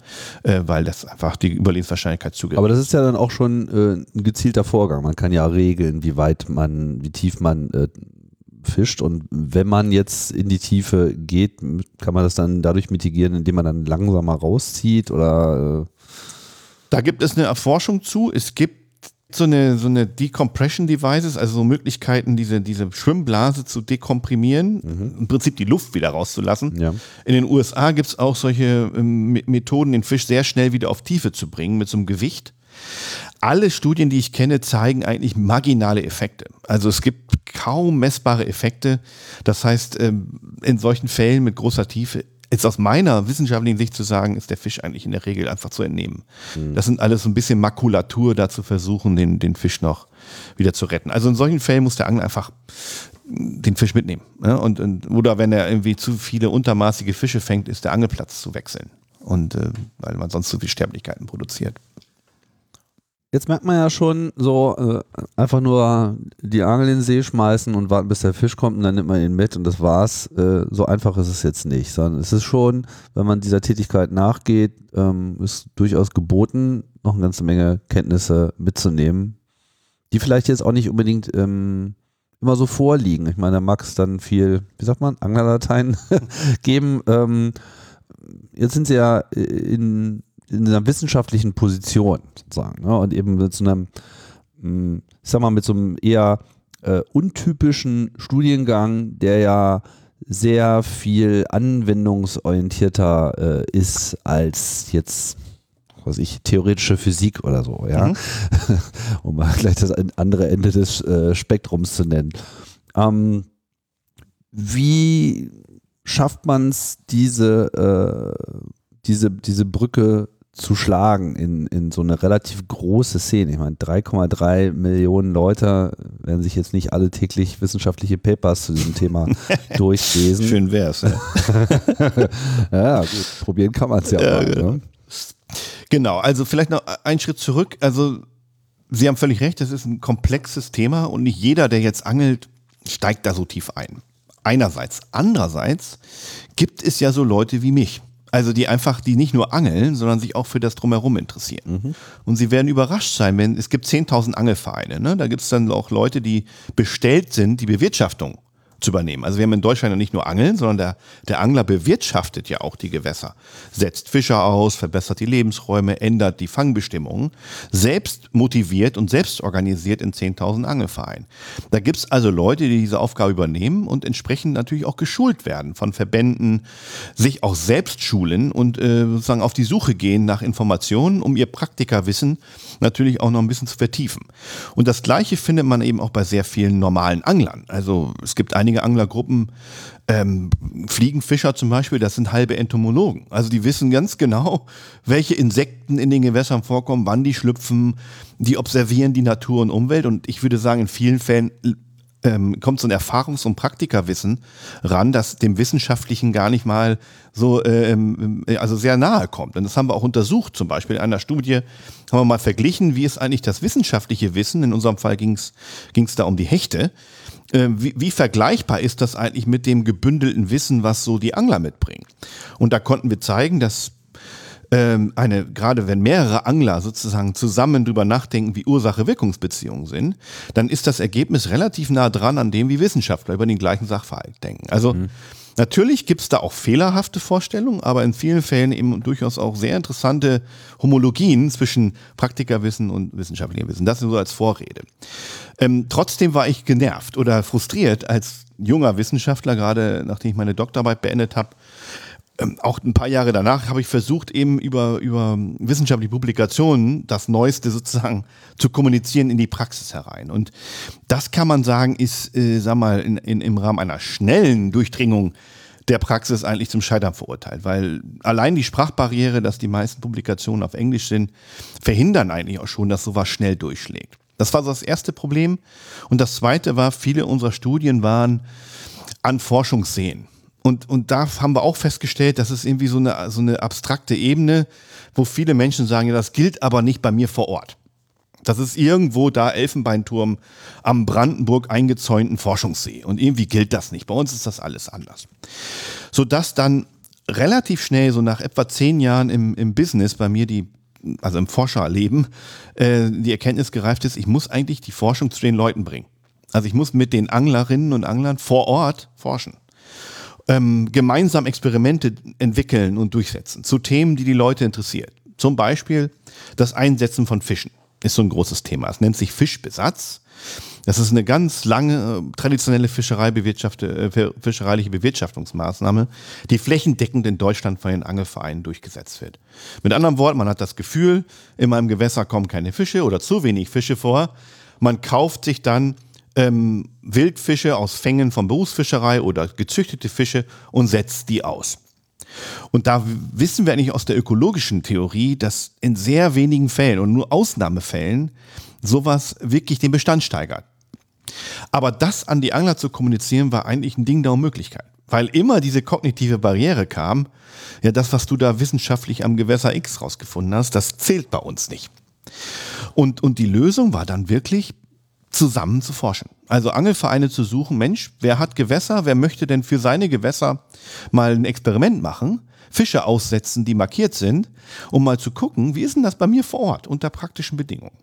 äh, weil das einfach die Überlebenswahrscheinlichkeit zu gering Aber das ist ja dann auch schon äh, ein gezielter Vorgang. Man kann ja regeln, wie weit man, wie tief man äh, fischt. Und wenn man jetzt in die Tiefe geht, kann man das dann dadurch mitigieren, indem man dann langsamer rauszieht oder äh, Da gibt es eine Erforschung zu. Es gibt so eine, so eine Decompression Devices, also so Möglichkeiten, diese, diese Schwimmblase zu dekomprimieren, im Prinzip die Luft wieder rauszulassen. Ja. In den USA gibt es auch solche ähm, Me- Methoden, den Fisch sehr schnell wieder auf Tiefe zu bringen mit so einem Gewicht. Alle Studien, die ich kenne, zeigen eigentlich marginale Effekte. Also es gibt kaum messbare Effekte. Das heißt, ähm, in solchen Fällen mit großer Tiefe ist aus meiner wissenschaftlichen Sicht zu sagen, ist der Fisch eigentlich in der Regel einfach zu entnehmen. Das sind alles so ein bisschen Makulatur, da zu versuchen, den, den Fisch noch wieder zu retten. Also in solchen Fällen muss der Angler einfach den Fisch mitnehmen. Ne? Und, und, oder wenn er irgendwie zu viele untermaßige Fische fängt, ist der Angelplatz zu wechseln. Und äh, weil man sonst zu viel Sterblichkeiten produziert. Jetzt merkt man ja schon so, äh, einfach nur die Angel in den See schmeißen und warten, bis der Fisch kommt und dann nimmt man ihn mit und das war's. Äh, so einfach ist es jetzt nicht, sondern es ist schon, wenn man dieser Tätigkeit nachgeht, ähm, ist durchaus geboten, noch eine ganze Menge Kenntnisse mitzunehmen, die vielleicht jetzt auch nicht unbedingt ähm, immer so vorliegen. Ich meine, da mag es dann viel, wie sagt man, Anglerdateien geben. Ähm, jetzt sind sie ja in, in einer wissenschaftlichen Position sozusagen ne? und eben mit so einem, mh, ich sag mal, mit so einem eher äh, untypischen Studiengang, der ja sehr viel anwendungsorientierter äh, ist als jetzt was weiß ich, theoretische Physik oder so, ja. Mhm. um mal gleich das andere Ende des äh, Spektrums zu nennen. Ähm, wie schafft man es, diese, äh, diese, diese Brücke zu schlagen in, in so eine relativ große Szene? Ich meine, 3,3 Millionen Leute werden sich jetzt nicht alle täglich wissenschaftliche Papers zu diesem Thema durchlesen. Schön wär's. Ja. Ja, gut, probieren kann man es ja, Ja, mal. genau. Ne? Genau, also vielleicht noch einen Schritt zurück. Also Sie haben völlig recht, das ist ein komplexes Thema und nicht jeder, der jetzt angelt, steigt da so tief ein. Einerseits. Andererseits gibt es ja so Leute wie mich. Also die einfach, die nicht nur angeln, sondern sich auch für das Drumherum interessieren. Und sie werden überrascht sein, wenn es gibt 10.000 Angelvereine. Ne? Da gibt es dann auch Leute, die bestellt sind, die Bewirtschaftung zu übernehmen. Also wir haben in Deutschland ja nicht nur Angeln, sondern der, der Angler bewirtschaftet ja auch die Gewässer, setzt Fischer aus, verbessert die Lebensräume, ändert die Fangbestimmungen, selbst motiviert und selbst organisiert in 10.000 Angelvereinen. Da gibt es also Leute, die diese Aufgabe übernehmen und entsprechend natürlich auch geschult werden von Verbänden, sich auch selbst schulen und äh, sozusagen auf die Suche gehen nach Informationen, um ihr Praktikerwissen natürlich auch noch ein bisschen zu vertiefen. Und das Gleiche findet man eben auch bei sehr vielen normalen Anglern. Also es gibt einige Anglergruppen, ähm, Fliegenfischer zum Beispiel, das sind halbe Entomologen. Also die wissen ganz genau, welche Insekten in den Gewässern vorkommen, wann die schlüpfen, die observieren die Natur und Umwelt. Und ich würde sagen, in vielen Fällen ähm, kommt so ein Erfahrungs- und Praktikerwissen ran, das dem Wissenschaftlichen gar nicht mal so, ähm, also sehr nahe kommt. Und das haben wir auch untersucht, zum Beispiel in einer Studie haben wir mal verglichen, wie ist eigentlich das wissenschaftliche Wissen, in unserem Fall ging es da um die Hechte, äh, wie, wie vergleichbar ist das eigentlich mit dem gebündelten Wissen, was so die Angler mitbringen. Und da konnten wir zeigen, dass ähm, eine, gerade wenn mehrere Angler sozusagen zusammen drüber nachdenken, wie Ursache-Wirkungsbeziehungen sind, dann ist das Ergebnis relativ nah dran an dem, wie Wissenschaftler über den gleichen Sachverhalt denken. Also mhm. Natürlich gibt es da auch fehlerhafte Vorstellungen, aber in vielen Fällen eben durchaus auch sehr interessante Homologien zwischen Praktikerwissen und wissenschaftlichem Wissen. Das nur so als Vorrede. Ähm, trotzdem war ich genervt oder frustriert als junger Wissenschaftler, gerade nachdem ich meine Doktorarbeit beendet habe, ähm, auch ein paar Jahre danach habe ich versucht, eben über, über wissenschaftliche Publikationen das Neueste sozusagen zu kommunizieren in die Praxis herein. Und das kann man sagen, ist, äh, sag mal, in, in, im Rahmen einer schnellen Durchdringung der Praxis eigentlich zum Scheitern verurteilt, weil allein die Sprachbarriere, dass die meisten Publikationen auf Englisch sind, verhindern eigentlich auch schon, dass sowas schnell durchschlägt. Das war so das erste Problem. Und das zweite war, viele unserer Studien waren an Forschungsseen. Und, und da haben wir auch festgestellt, das ist irgendwie so eine, so eine abstrakte Ebene, wo viele Menschen sagen, ja, das gilt aber nicht bei mir vor Ort. Das ist irgendwo da Elfenbeinturm am Brandenburg eingezäunten Forschungssee. Und irgendwie gilt das nicht. Bei uns ist das alles anders. Sodass dann relativ schnell, so nach etwa zehn Jahren im, im Business, bei mir die, also im Forscherleben, äh, die Erkenntnis gereift ist, ich muss eigentlich die Forschung zu den Leuten bringen. Also ich muss mit den Anglerinnen und Anglern vor Ort forschen ähm, gemeinsam Experimente entwickeln und durchsetzen zu Themen, die die Leute interessiert. Zum Beispiel das Einsetzen von Fischen ist so ein großes Thema. Es nennt sich Fischbesatz. Das ist eine ganz lange äh, traditionelle Fischerei äh, fischereiliche Bewirtschaftungsmaßnahme, die flächendeckend in Deutschland von den Angelvereinen durchgesetzt wird. Mit anderen Worten, man hat das Gefühl, in meinem Gewässer kommen keine Fische oder zu wenig Fische vor. Man kauft sich dann ähm, Wildfische aus Fängen von Berufsfischerei oder gezüchtete Fische und setzt die aus. Und da wissen wir eigentlich aus der ökologischen Theorie, dass in sehr wenigen Fällen und nur Ausnahmefällen sowas wirklich den Bestand steigert. Aber das an die Angler zu kommunizieren, war eigentlich ein Ding der Unmöglichkeit. Weil immer diese kognitive Barriere kam, ja, das, was du da wissenschaftlich am Gewässer X rausgefunden hast, das zählt bei uns nicht. Und, und die Lösung war dann wirklich, zusammen zu forschen. Also Angelvereine zu suchen, Mensch, wer hat Gewässer, wer möchte denn für seine Gewässer mal ein Experiment machen, Fische aussetzen, die markiert sind, um mal zu gucken, wie ist denn das bei mir vor Ort unter praktischen Bedingungen.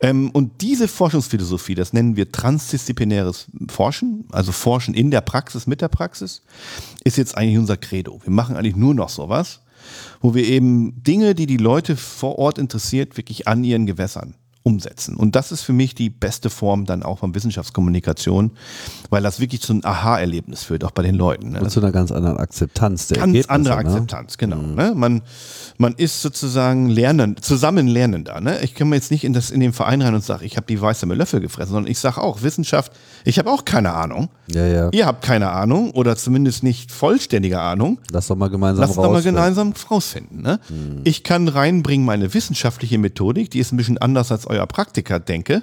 Ähm, und diese Forschungsphilosophie, das nennen wir transdisziplinäres Forschen, also Forschen in der Praxis, mit der Praxis, ist jetzt eigentlich unser Credo. Wir machen eigentlich nur noch sowas, wo wir eben Dinge, die die Leute vor Ort interessiert, wirklich an ihren Gewässern umsetzen. Und das ist für mich die beste Form dann auch von Wissenschaftskommunikation, weil das wirklich zu einem Aha-Erlebnis führt, auch bei den Leuten. Ne? Und zu einer ganz anderen Akzeptanz der Ganz Ergebnisse, andere ne? Akzeptanz, genau. Mhm. Ne? Man, man ist sozusagen lernend, zusammen lernender. Ne? Ich komme jetzt nicht in, das, in den Verein rein und sage, ich habe die weiße mit Löffel gefressen, sondern ich sage auch, Wissenschaft, ich habe auch keine Ahnung. Ja, ja. Ihr habt keine Ahnung oder zumindest nicht vollständige Ahnung. Lass doch mal gemeinsam Lass doch mal gemeinsam rausfinden. Ne? Mhm. Ich kann reinbringen meine wissenschaftliche Methodik, die ist ein bisschen anders als euer Praktiker denke.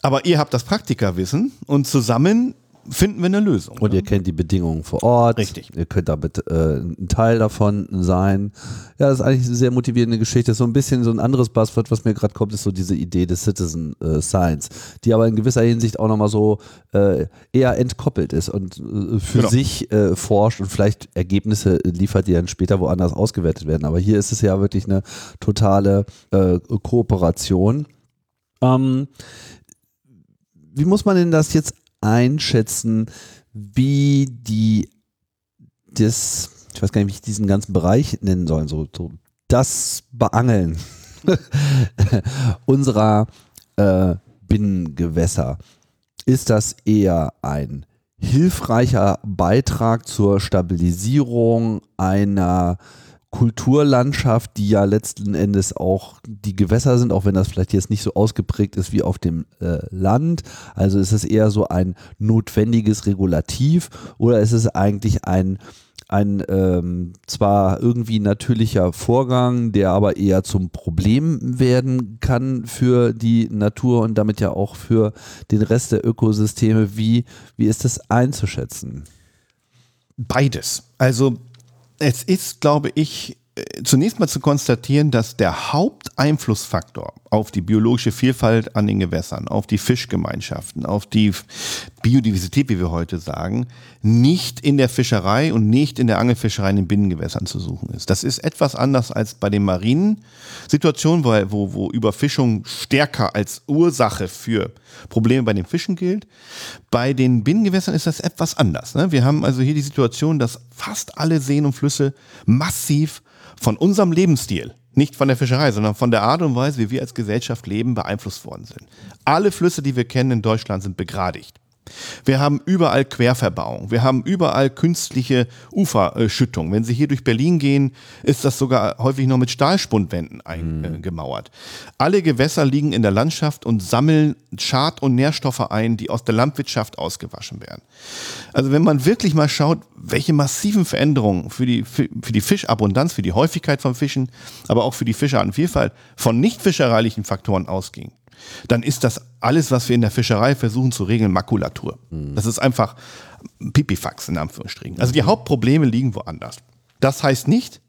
Aber ihr habt das Praktikerwissen und zusammen finden wir eine Lösung. Und ne? ihr kennt die Bedingungen vor Ort. Richtig. Ihr könnt damit äh, ein Teil davon sein. Ja, das ist eigentlich eine sehr motivierende Geschichte. So ein bisschen so ein anderes Buzzword, was mir gerade kommt, ist so diese Idee des Citizen äh, Science, die aber in gewisser Hinsicht auch nochmal so äh, eher entkoppelt ist und äh, für genau. sich äh, forscht und vielleicht Ergebnisse liefert, die dann später woanders ausgewertet werden. Aber hier ist es ja wirklich eine totale äh, Kooperation. Ähm, wie muss man denn das jetzt einschätzen? wie die das, ich weiß gar nicht, wie ich diesen ganzen Bereich nennen soll, so, so das Beangeln unserer äh, Binnengewässer. Ist das eher ein hilfreicher Beitrag zur Stabilisierung einer Kulturlandschaft, die ja letzten Endes auch die Gewässer sind, auch wenn das vielleicht jetzt nicht so ausgeprägt ist wie auf dem äh, Land. Also ist es eher so ein notwendiges Regulativ oder ist es eigentlich ein ein ähm, zwar irgendwie natürlicher Vorgang, der aber eher zum Problem werden kann für die Natur und damit ja auch für den Rest der Ökosysteme. Wie, wie ist das einzuschätzen? Beides. Also es ist, glaube ich, äh, zunächst mal zu konstatieren, dass der Haupteinflussfaktor auf die biologische Vielfalt an den Gewässern, auf die Fischgemeinschaften, auf die Biodiversität, wie wir heute sagen, nicht in der Fischerei und nicht in der Angelfischerei in den Binnengewässern zu suchen ist. Das ist etwas anders als bei den marinen Situationen, wo, wo, Überfischung stärker als Ursache für Probleme bei den Fischen gilt. Bei den Binnengewässern ist das etwas anders. Ne? Wir haben also hier die Situation, dass fast alle Seen und Flüsse massiv von unserem Lebensstil, nicht von der Fischerei, sondern von der Art und Weise, wie wir als Gesellschaft leben, beeinflusst worden sind. Alle Flüsse, die wir kennen in Deutschland, sind begradigt. Wir haben überall Querverbauung. Wir haben überall künstliche Uferschüttung. Wenn Sie hier durch Berlin gehen, ist das sogar häufig noch mit Stahlspundwänden eingemauert. Mhm. Alle Gewässer liegen in der Landschaft und sammeln Schad- und Nährstoffe ein, die aus der Landwirtschaft ausgewaschen werden. Also wenn man wirklich mal schaut, welche massiven Veränderungen für die, für, die Fischabundanz, für die Häufigkeit von Fischen, aber auch für die Fischerartenvielfalt von nicht fischereilichen Faktoren ausging, dann ist das alles, was wir in der Fischerei versuchen zu regeln, Makulatur. Mhm. Das ist einfach Pipifax in Anführungsstrichen. Also die Hauptprobleme liegen woanders. Das heißt nicht,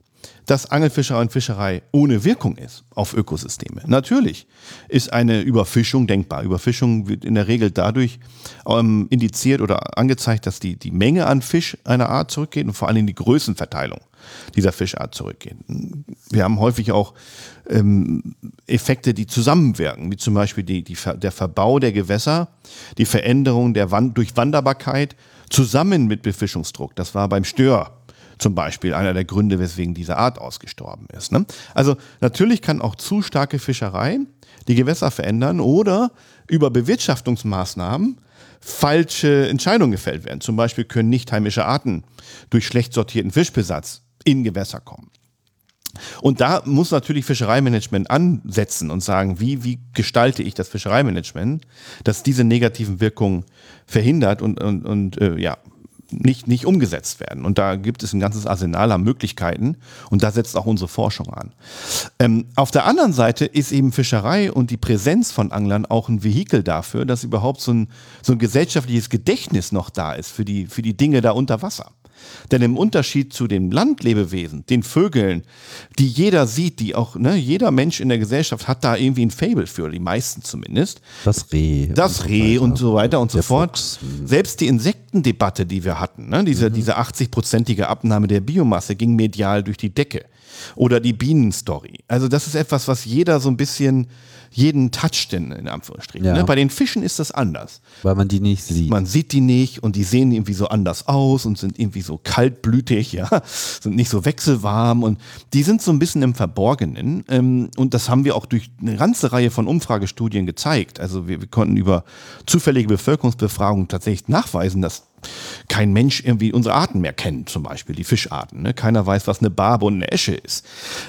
dass Angelfischerei und Fischerei ohne Wirkung ist auf Ökosysteme. Natürlich ist eine Überfischung denkbar. Überfischung wird in der Regel dadurch ähm, indiziert oder angezeigt, dass die, die Menge an Fisch einer Art zurückgeht und vor allem die Größenverteilung dieser Fischart zurückgeht. Wir haben häufig auch ähm, Effekte, die zusammenwirken, wie zum Beispiel die, die, der Verbau der Gewässer, die Veränderung der Wand Durchwanderbarkeit zusammen mit Befischungsdruck. Das war beim Stör zum Beispiel einer der Gründe, weswegen diese Art ausgestorben ist. Ne? Also natürlich kann auch zu starke Fischerei die Gewässer verändern oder über Bewirtschaftungsmaßnahmen falsche Entscheidungen gefällt werden. Zum Beispiel können nicht heimische Arten durch schlecht sortierten Fischbesatz in Gewässer kommen. Und da muss natürlich Fischereimanagement ansetzen und sagen, wie, wie gestalte ich das Fischereimanagement, dass diese negativen Wirkungen verhindert und, und, und äh, ja, nicht, nicht umgesetzt werden. Und da gibt es ein ganzes Arsenal an Möglichkeiten und da setzt auch unsere Forschung an. Ähm, auf der anderen Seite ist eben Fischerei und die Präsenz von Anglern auch ein Vehikel dafür, dass überhaupt so ein, so ein gesellschaftliches Gedächtnis noch da ist für die, für die Dinge da unter Wasser. Denn im Unterschied zu den Landlebewesen, den Vögeln, die jeder sieht, die auch, ne, jeder Mensch in der Gesellschaft hat da irgendwie ein Fable für, die meisten zumindest. Das Reh. Das Reh und so weiter und so fort. Fuchs. Mhm. Selbst die Insektendebatte, die wir hatten, ne, diese, mhm. diese 80-prozentige Abnahme der Biomasse ging medial durch die Decke. Oder die Bienenstory. Also das ist etwas, was jeder so ein bisschen jeden toucht in, in Anführungsstrichen. Ja. Ne? Bei den Fischen ist das anders. Weil man die nicht sieht. Man sieht die nicht und die sehen irgendwie so anders aus und sind irgendwie so kaltblütig, ja, sind nicht so wechselwarm und die sind so ein bisschen im Verborgenen. Ähm, und das haben wir auch durch eine ganze Reihe von Umfragestudien gezeigt. Also wir, wir konnten über zufällige Bevölkerungsbefragungen tatsächlich nachweisen, dass kein Mensch irgendwie unsere Arten mehr kennt, zum Beispiel die Fischarten. Ne? Keiner weiß, was eine Barbe und eine Esche ist.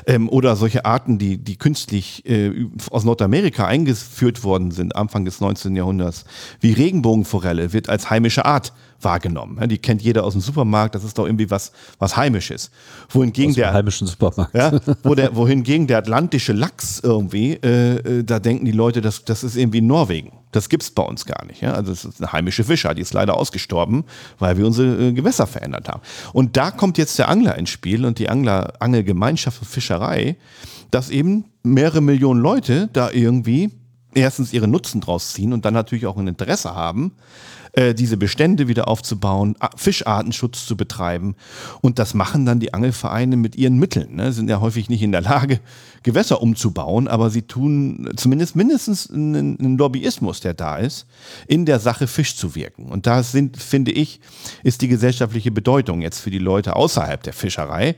Ähm, oder solche Arten, die, die künstlich äh, aus Nordamerika eingeführt worden sind, Anfang des 19. Jahrhunderts, wie Regenbogenforelle, wird als heimische Art wahrgenommen. Die kennt jeder aus dem Supermarkt, das ist doch irgendwie was, was Heimisches. Wohingegen aus der heimischen Supermarkt. Ja, wo der, wohingegen der atlantische Lachs irgendwie, äh, äh, da denken die Leute, das, das ist irgendwie Norwegen. Das gibt's bei uns gar nicht. Ja? Also es ist eine heimische Fischer, die ist leider ausgestorben, weil wir unsere äh, Gewässer verändert haben. Und da kommt jetzt der Angler ins Spiel und die Angler, Angelgemeinschaft und Fischerei, dass eben mehrere Millionen Leute da irgendwie erstens ihre Nutzen draus ziehen und dann natürlich auch ein Interesse haben, äh, diese Bestände wieder aufzubauen, Fischartenschutz zu betreiben. Und das machen dann die Angelvereine mit ihren Mitteln. Ne? Sind ja häufig nicht in der Lage, Gewässer umzubauen, aber sie tun zumindest mindestens einen, einen Lobbyismus, der da ist, in der Sache Fisch zu wirken. Und da sind, finde ich, ist die gesellschaftliche Bedeutung jetzt für die Leute außerhalb der Fischerei.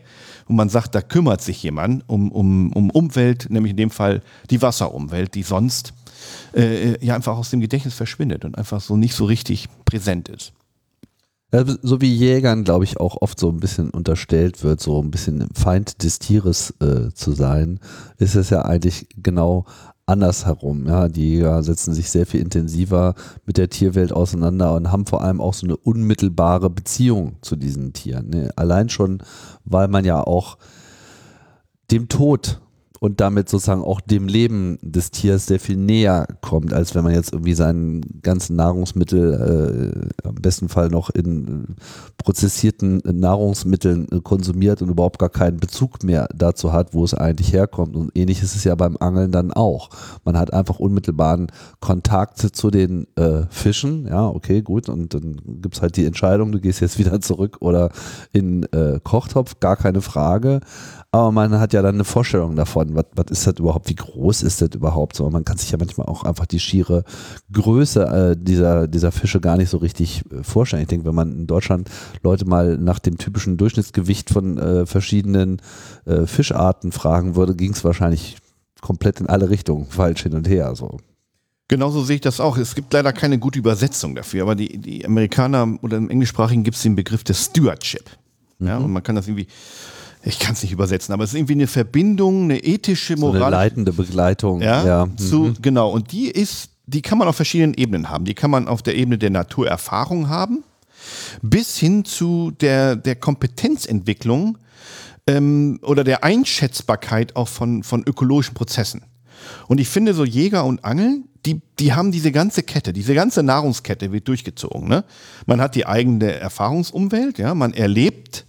Und man sagt, da kümmert sich jemand um, um, um Umwelt, nämlich in dem Fall die Wasserumwelt, die sonst äh, ja einfach aus dem Gedächtnis verschwindet und einfach so nicht so richtig präsent ist. Ja, so wie Jägern, glaube ich, auch oft so ein bisschen unterstellt wird, so ein bisschen Feind des Tieres äh, zu sein, ist es ja eigentlich genau andersherum. Ja, die Jäger setzen sich sehr viel intensiver mit der Tierwelt auseinander und haben vor allem auch so eine unmittelbare Beziehung zu diesen Tieren. Ne? Allein schon, weil man ja auch dem Tod und damit sozusagen auch dem Leben des Tiers sehr viel näher kommt, als wenn man jetzt irgendwie seinen ganzen Nahrungsmittel äh, am besten Fall noch in äh, prozessierten Nahrungsmitteln äh, konsumiert und überhaupt gar keinen Bezug mehr dazu hat, wo es eigentlich herkommt. Und ähnlich ist es ja beim Angeln dann auch. Man hat einfach unmittelbaren Kontakt zu den äh, Fischen. Ja, okay, gut. Und dann gibt es halt die Entscheidung, du gehst jetzt wieder zurück oder in äh, Kochtopf, gar keine Frage aber man hat ja dann eine Vorstellung davon, was, was ist das überhaupt, wie groß ist das überhaupt so. Man kann sich ja manchmal auch einfach die schiere Größe äh, dieser, dieser Fische gar nicht so richtig äh, vorstellen. Ich denke, wenn man in Deutschland Leute mal nach dem typischen Durchschnittsgewicht von äh, verschiedenen äh, Fischarten fragen würde, ging es wahrscheinlich komplett in alle Richtungen falsch hin und her. So. Genauso sehe ich das auch. Es gibt leider keine gute Übersetzung dafür, aber die, die Amerikaner oder im Englischsprachigen gibt es den Begriff des Stewardship. Ja, mhm. und man kann das irgendwie ich kann es nicht übersetzen, aber es ist irgendwie eine Verbindung, eine ethische, moralische. So eine leitende Begleitung. Ja, ja. Zu, mhm. genau. Und die ist, die kann man auf verschiedenen Ebenen haben. Die kann man auf der Ebene der Naturerfahrung haben, bis hin zu der, der Kompetenzentwicklung ähm, oder der Einschätzbarkeit auch von, von ökologischen Prozessen. Und ich finde, so Jäger und Angeln, die, die haben diese ganze Kette, diese ganze Nahrungskette wird durchgezogen. Ne? Man hat die eigene Erfahrungsumwelt, ja, man erlebt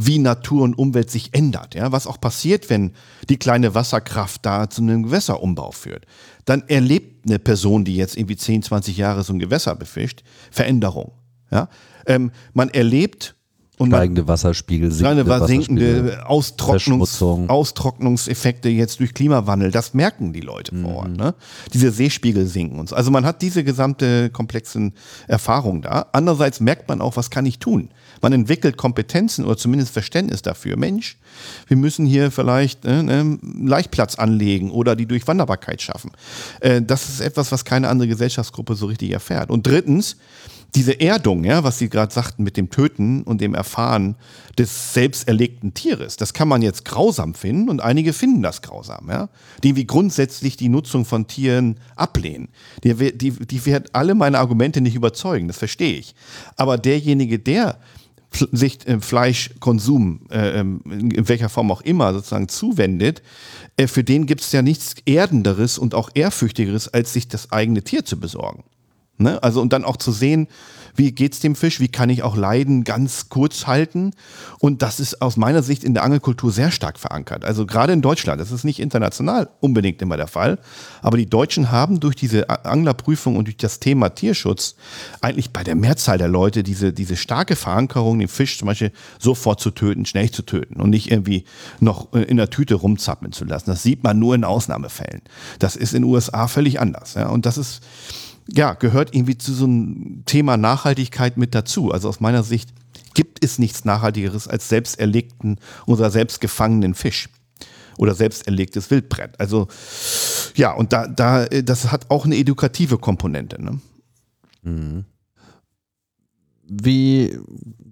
wie Natur und Umwelt sich ändert. Ja? Was auch passiert, wenn die kleine Wasserkraft da zu einem Gewässerumbau führt. Dann erlebt eine Person, die jetzt irgendwie 10, 20 Jahre so ein Gewässer befischt, Veränderung. Ja? Ähm, man erlebt und steigende Wasserspiegel, sinkende, Wasserspiegel, sinkende Austrocknungs, Austrocknungseffekte jetzt durch Klimawandel, das merken die Leute mhm. vor Ort. Ne? Diese Seespiegel sinken und so. Also man hat diese gesamte komplexen Erfahrung da. Andererseits merkt man auch, was kann ich tun? Man entwickelt Kompetenzen oder zumindest Verständnis dafür. Mensch, wir müssen hier vielleicht äh, ne, Leichtplatz anlegen oder die Durchwanderbarkeit schaffen. Äh, das ist etwas, was keine andere Gesellschaftsgruppe so richtig erfährt. Und drittens, diese Erdung, ja, was Sie gerade sagten mit dem Töten und dem Erfahren des selbst erlegten Tieres, das kann man jetzt grausam finden und einige finden das grausam, ja, die wie grundsätzlich die Nutzung von Tieren ablehnen. Die, die, die werden alle meine Argumente nicht überzeugen, das verstehe ich. Aber derjenige, der sich äh, Fleischkonsum, äh, ähm, in welcher Form auch immer, sozusagen zuwendet, äh, für den gibt es ja nichts Erdenderes und auch Ehrfürchtigeres, als sich das eigene Tier zu besorgen. Ne? Also und dann auch zu sehen, wie geht's dem Fisch, wie kann ich auch Leiden ganz kurz halten. Und das ist aus meiner Sicht in der Angelkultur sehr stark verankert. Also gerade in Deutschland, das ist nicht international unbedingt immer der Fall, aber die Deutschen haben durch diese Anglerprüfung und durch das Thema Tierschutz eigentlich bei der Mehrzahl der Leute diese, diese starke Verankerung, den Fisch zum Beispiel sofort zu töten, schnell zu töten und nicht irgendwie noch in der Tüte rumzappeln zu lassen. Das sieht man nur in Ausnahmefällen. Das ist in den USA völlig anders. Ja? Und das ist ja, gehört irgendwie zu so einem Thema Nachhaltigkeit mit dazu. Also aus meiner Sicht gibt es nichts Nachhaltigeres als selbst erlegten oder selbst gefangenen Fisch oder selbst erlegtes Wildbrett. Also ja, und da, da, das hat auch eine edukative Komponente. Ne? Mhm. Wie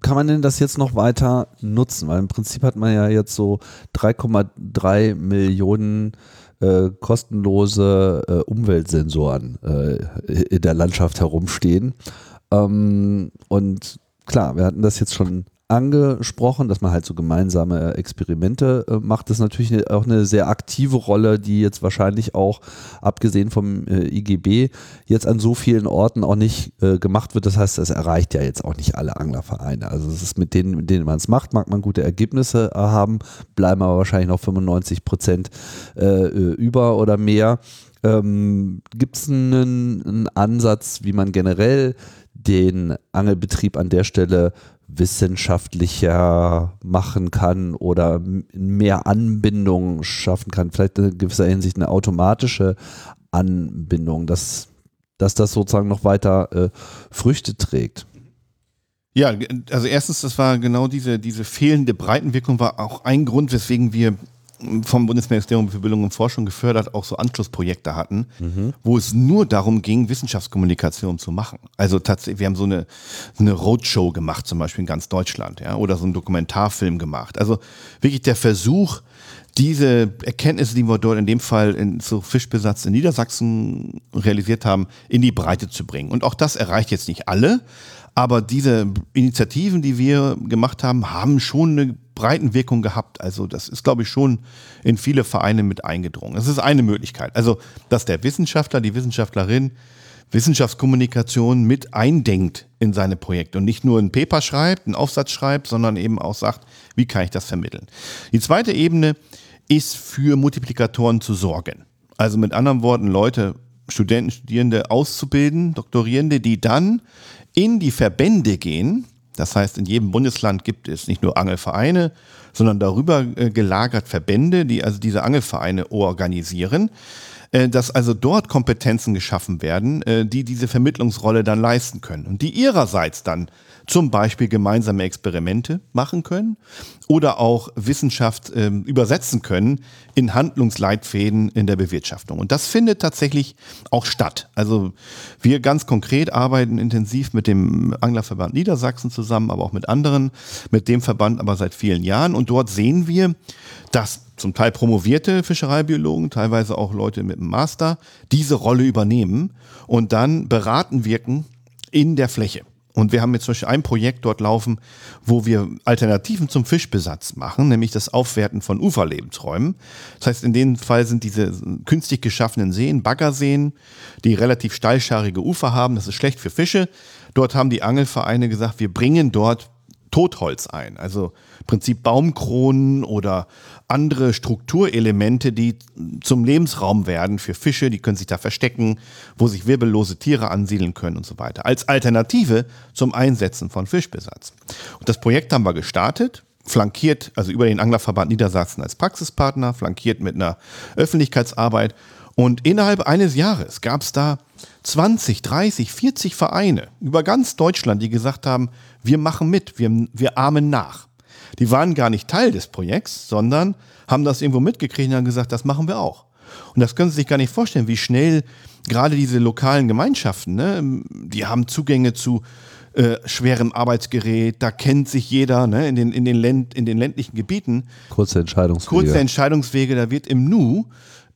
kann man denn das jetzt noch weiter nutzen? Weil im Prinzip hat man ja jetzt so 3,3 Millionen äh, kostenlose äh, Umweltsensoren äh, in der Landschaft herumstehen. Ähm, und klar, wir hatten das jetzt schon angesprochen, dass man halt so gemeinsame Experimente äh, macht. Das ist natürlich auch eine sehr aktive Rolle, die jetzt wahrscheinlich auch, abgesehen vom äh, IGB, jetzt an so vielen Orten auch nicht äh, gemacht wird. Das heißt, es erreicht ja jetzt auch nicht alle Anglervereine. Also es ist mit denen, mit denen man es macht, mag man gute Ergebnisse äh, haben, bleiben aber wahrscheinlich noch 95 Prozent äh, über oder mehr. Ähm, Gibt es einen, einen Ansatz, wie man generell den Angelbetrieb an der Stelle wissenschaftlicher machen kann oder mehr Anbindung schaffen kann, vielleicht in gewisser Hinsicht eine automatische Anbindung, dass, dass das sozusagen noch weiter äh, Früchte trägt. Ja, also erstens, das war genau diese, diese fehlende Breitenwirkung war auch ein Grund, weswegen wir vom Bundesministerium für Bildung und Forschung gefördert auch so Anschlussprojekte hatten, mhm. wo es nur darum ging, Wissenschaftskommunikation zu machen. Also tatsächlich, wir haben so eine, eine Roadshow gemacht, zum Beispiel in ganz Deutschland, ja, oder so einen Dokumentarfilm gemacht. Also wirklich der Versuch, diese Erkenntnisse, die wir dort in dem Fall in, zu Fischbesatz in Niedersachsen realisiert haben, in die Breite zu bringen. Und auch das erreicht jetzt nicht alle, aber diese Initiativen, die wir gemacht haben, haben schon eine Breitenwirkung gehabt. Also das ist, glaube ich, schon in viele Vereine mit eingedrungen. Das ist eine Möglichkeit. Also, dass der Wissenschaftler, die Wissenschaftlerin Wissenschaftskommunikation mit eindenkt in seine Projekte und nicht nur ein Paper schreibt, einen Aufsatz schreibt, sondern eben auch sagt, wie kann ich das vermitteln. Die zweite Ebene ist für Multiplikatoren zu sorgen. Also mit anderen Worten, Leute, Studenten, Studierende auszubilden, Doktorierende, die dann in die Verbände gehen. Das heißt, in jedem Bundesland gibt es nicht nur Angelvereine, sondern darüber äh, gelagert Verbände, die also diese Angelvereine organisieren dass also dort Kompetenzen geschaffen werden, äh, die diese Vermittlungsrolle dann leisten können und die ihrerseits dann zum Beispiel gemeinsame Experimente machen können oder auch Wissenschaft äh, übersetzen können in Handlungsleitfäden in der Bewirtschaftung. Und das findet tatsächlich auch statt. Also wir ganz konkret arbeiten intensiv mit dem Anglerverband Niedersachsen zusammen, aber auch mit anderen, mit dem Verband aber seit vielen Jahren. Und dort sehen wir, dass zum Teil promovierte Fischereibiologen, teilweise auch Leute mit einem Master, diese Rolle übernehmen und dann beraten wirken in der Fläche. Und wir haben jetzt zum Beispiel ein Projekt dort laufen, wo wir Alternativen zum Fischbesatz machen, nämlich das Aufwerten von Uferlebensräumen. Das heißt, in dem Fall sind diese künstlich geschaffenen Seen, Baggerseen, die relativ steilscharige Ufer haben. Das ist schlecht für Fische. Dort haben die Angelvereine gesagt, wir bringen dort Totholz ein. Also im Prinzip Baumkronen oder andere Strukturelemente, die zum Lebensraum werden für Fische, die können sich da verstecken, wo sich wirbellose Tiere ansiedeln können und so weiter. Als Alternative zum Einsetzen von Fischbesatz. Und das Projekt haben wir gestartet, flankiert, also über den Anglerverband Niedersachsen als Praxispartner, flankiert mit einer Öffentlichkeitsarbeit. Und innerhalb eines Jahres gab es da 20, 30, 40 Vereine über ganz Deutschland, die gesagt haben, wir machen mit, wir, wir ahmen nach. Die waren gar nicht Teil des Projekts, sondern haben das irgendwo mitgekriegt und haben gesagt, das machen wir auch. Und das können Sie sich gar nicht vorstellen, wie schnell gerade diese lokalen Gemeinschaften, ne, die haben Zugänge zu äh, schwerem Arbeitsgerät, da kennt sich jeder ne, in, den, in, den Länd, in den ländlichen Gebieten. Kurze Entscheidungswege. Kurze Entscheidungswege, da wird im Nu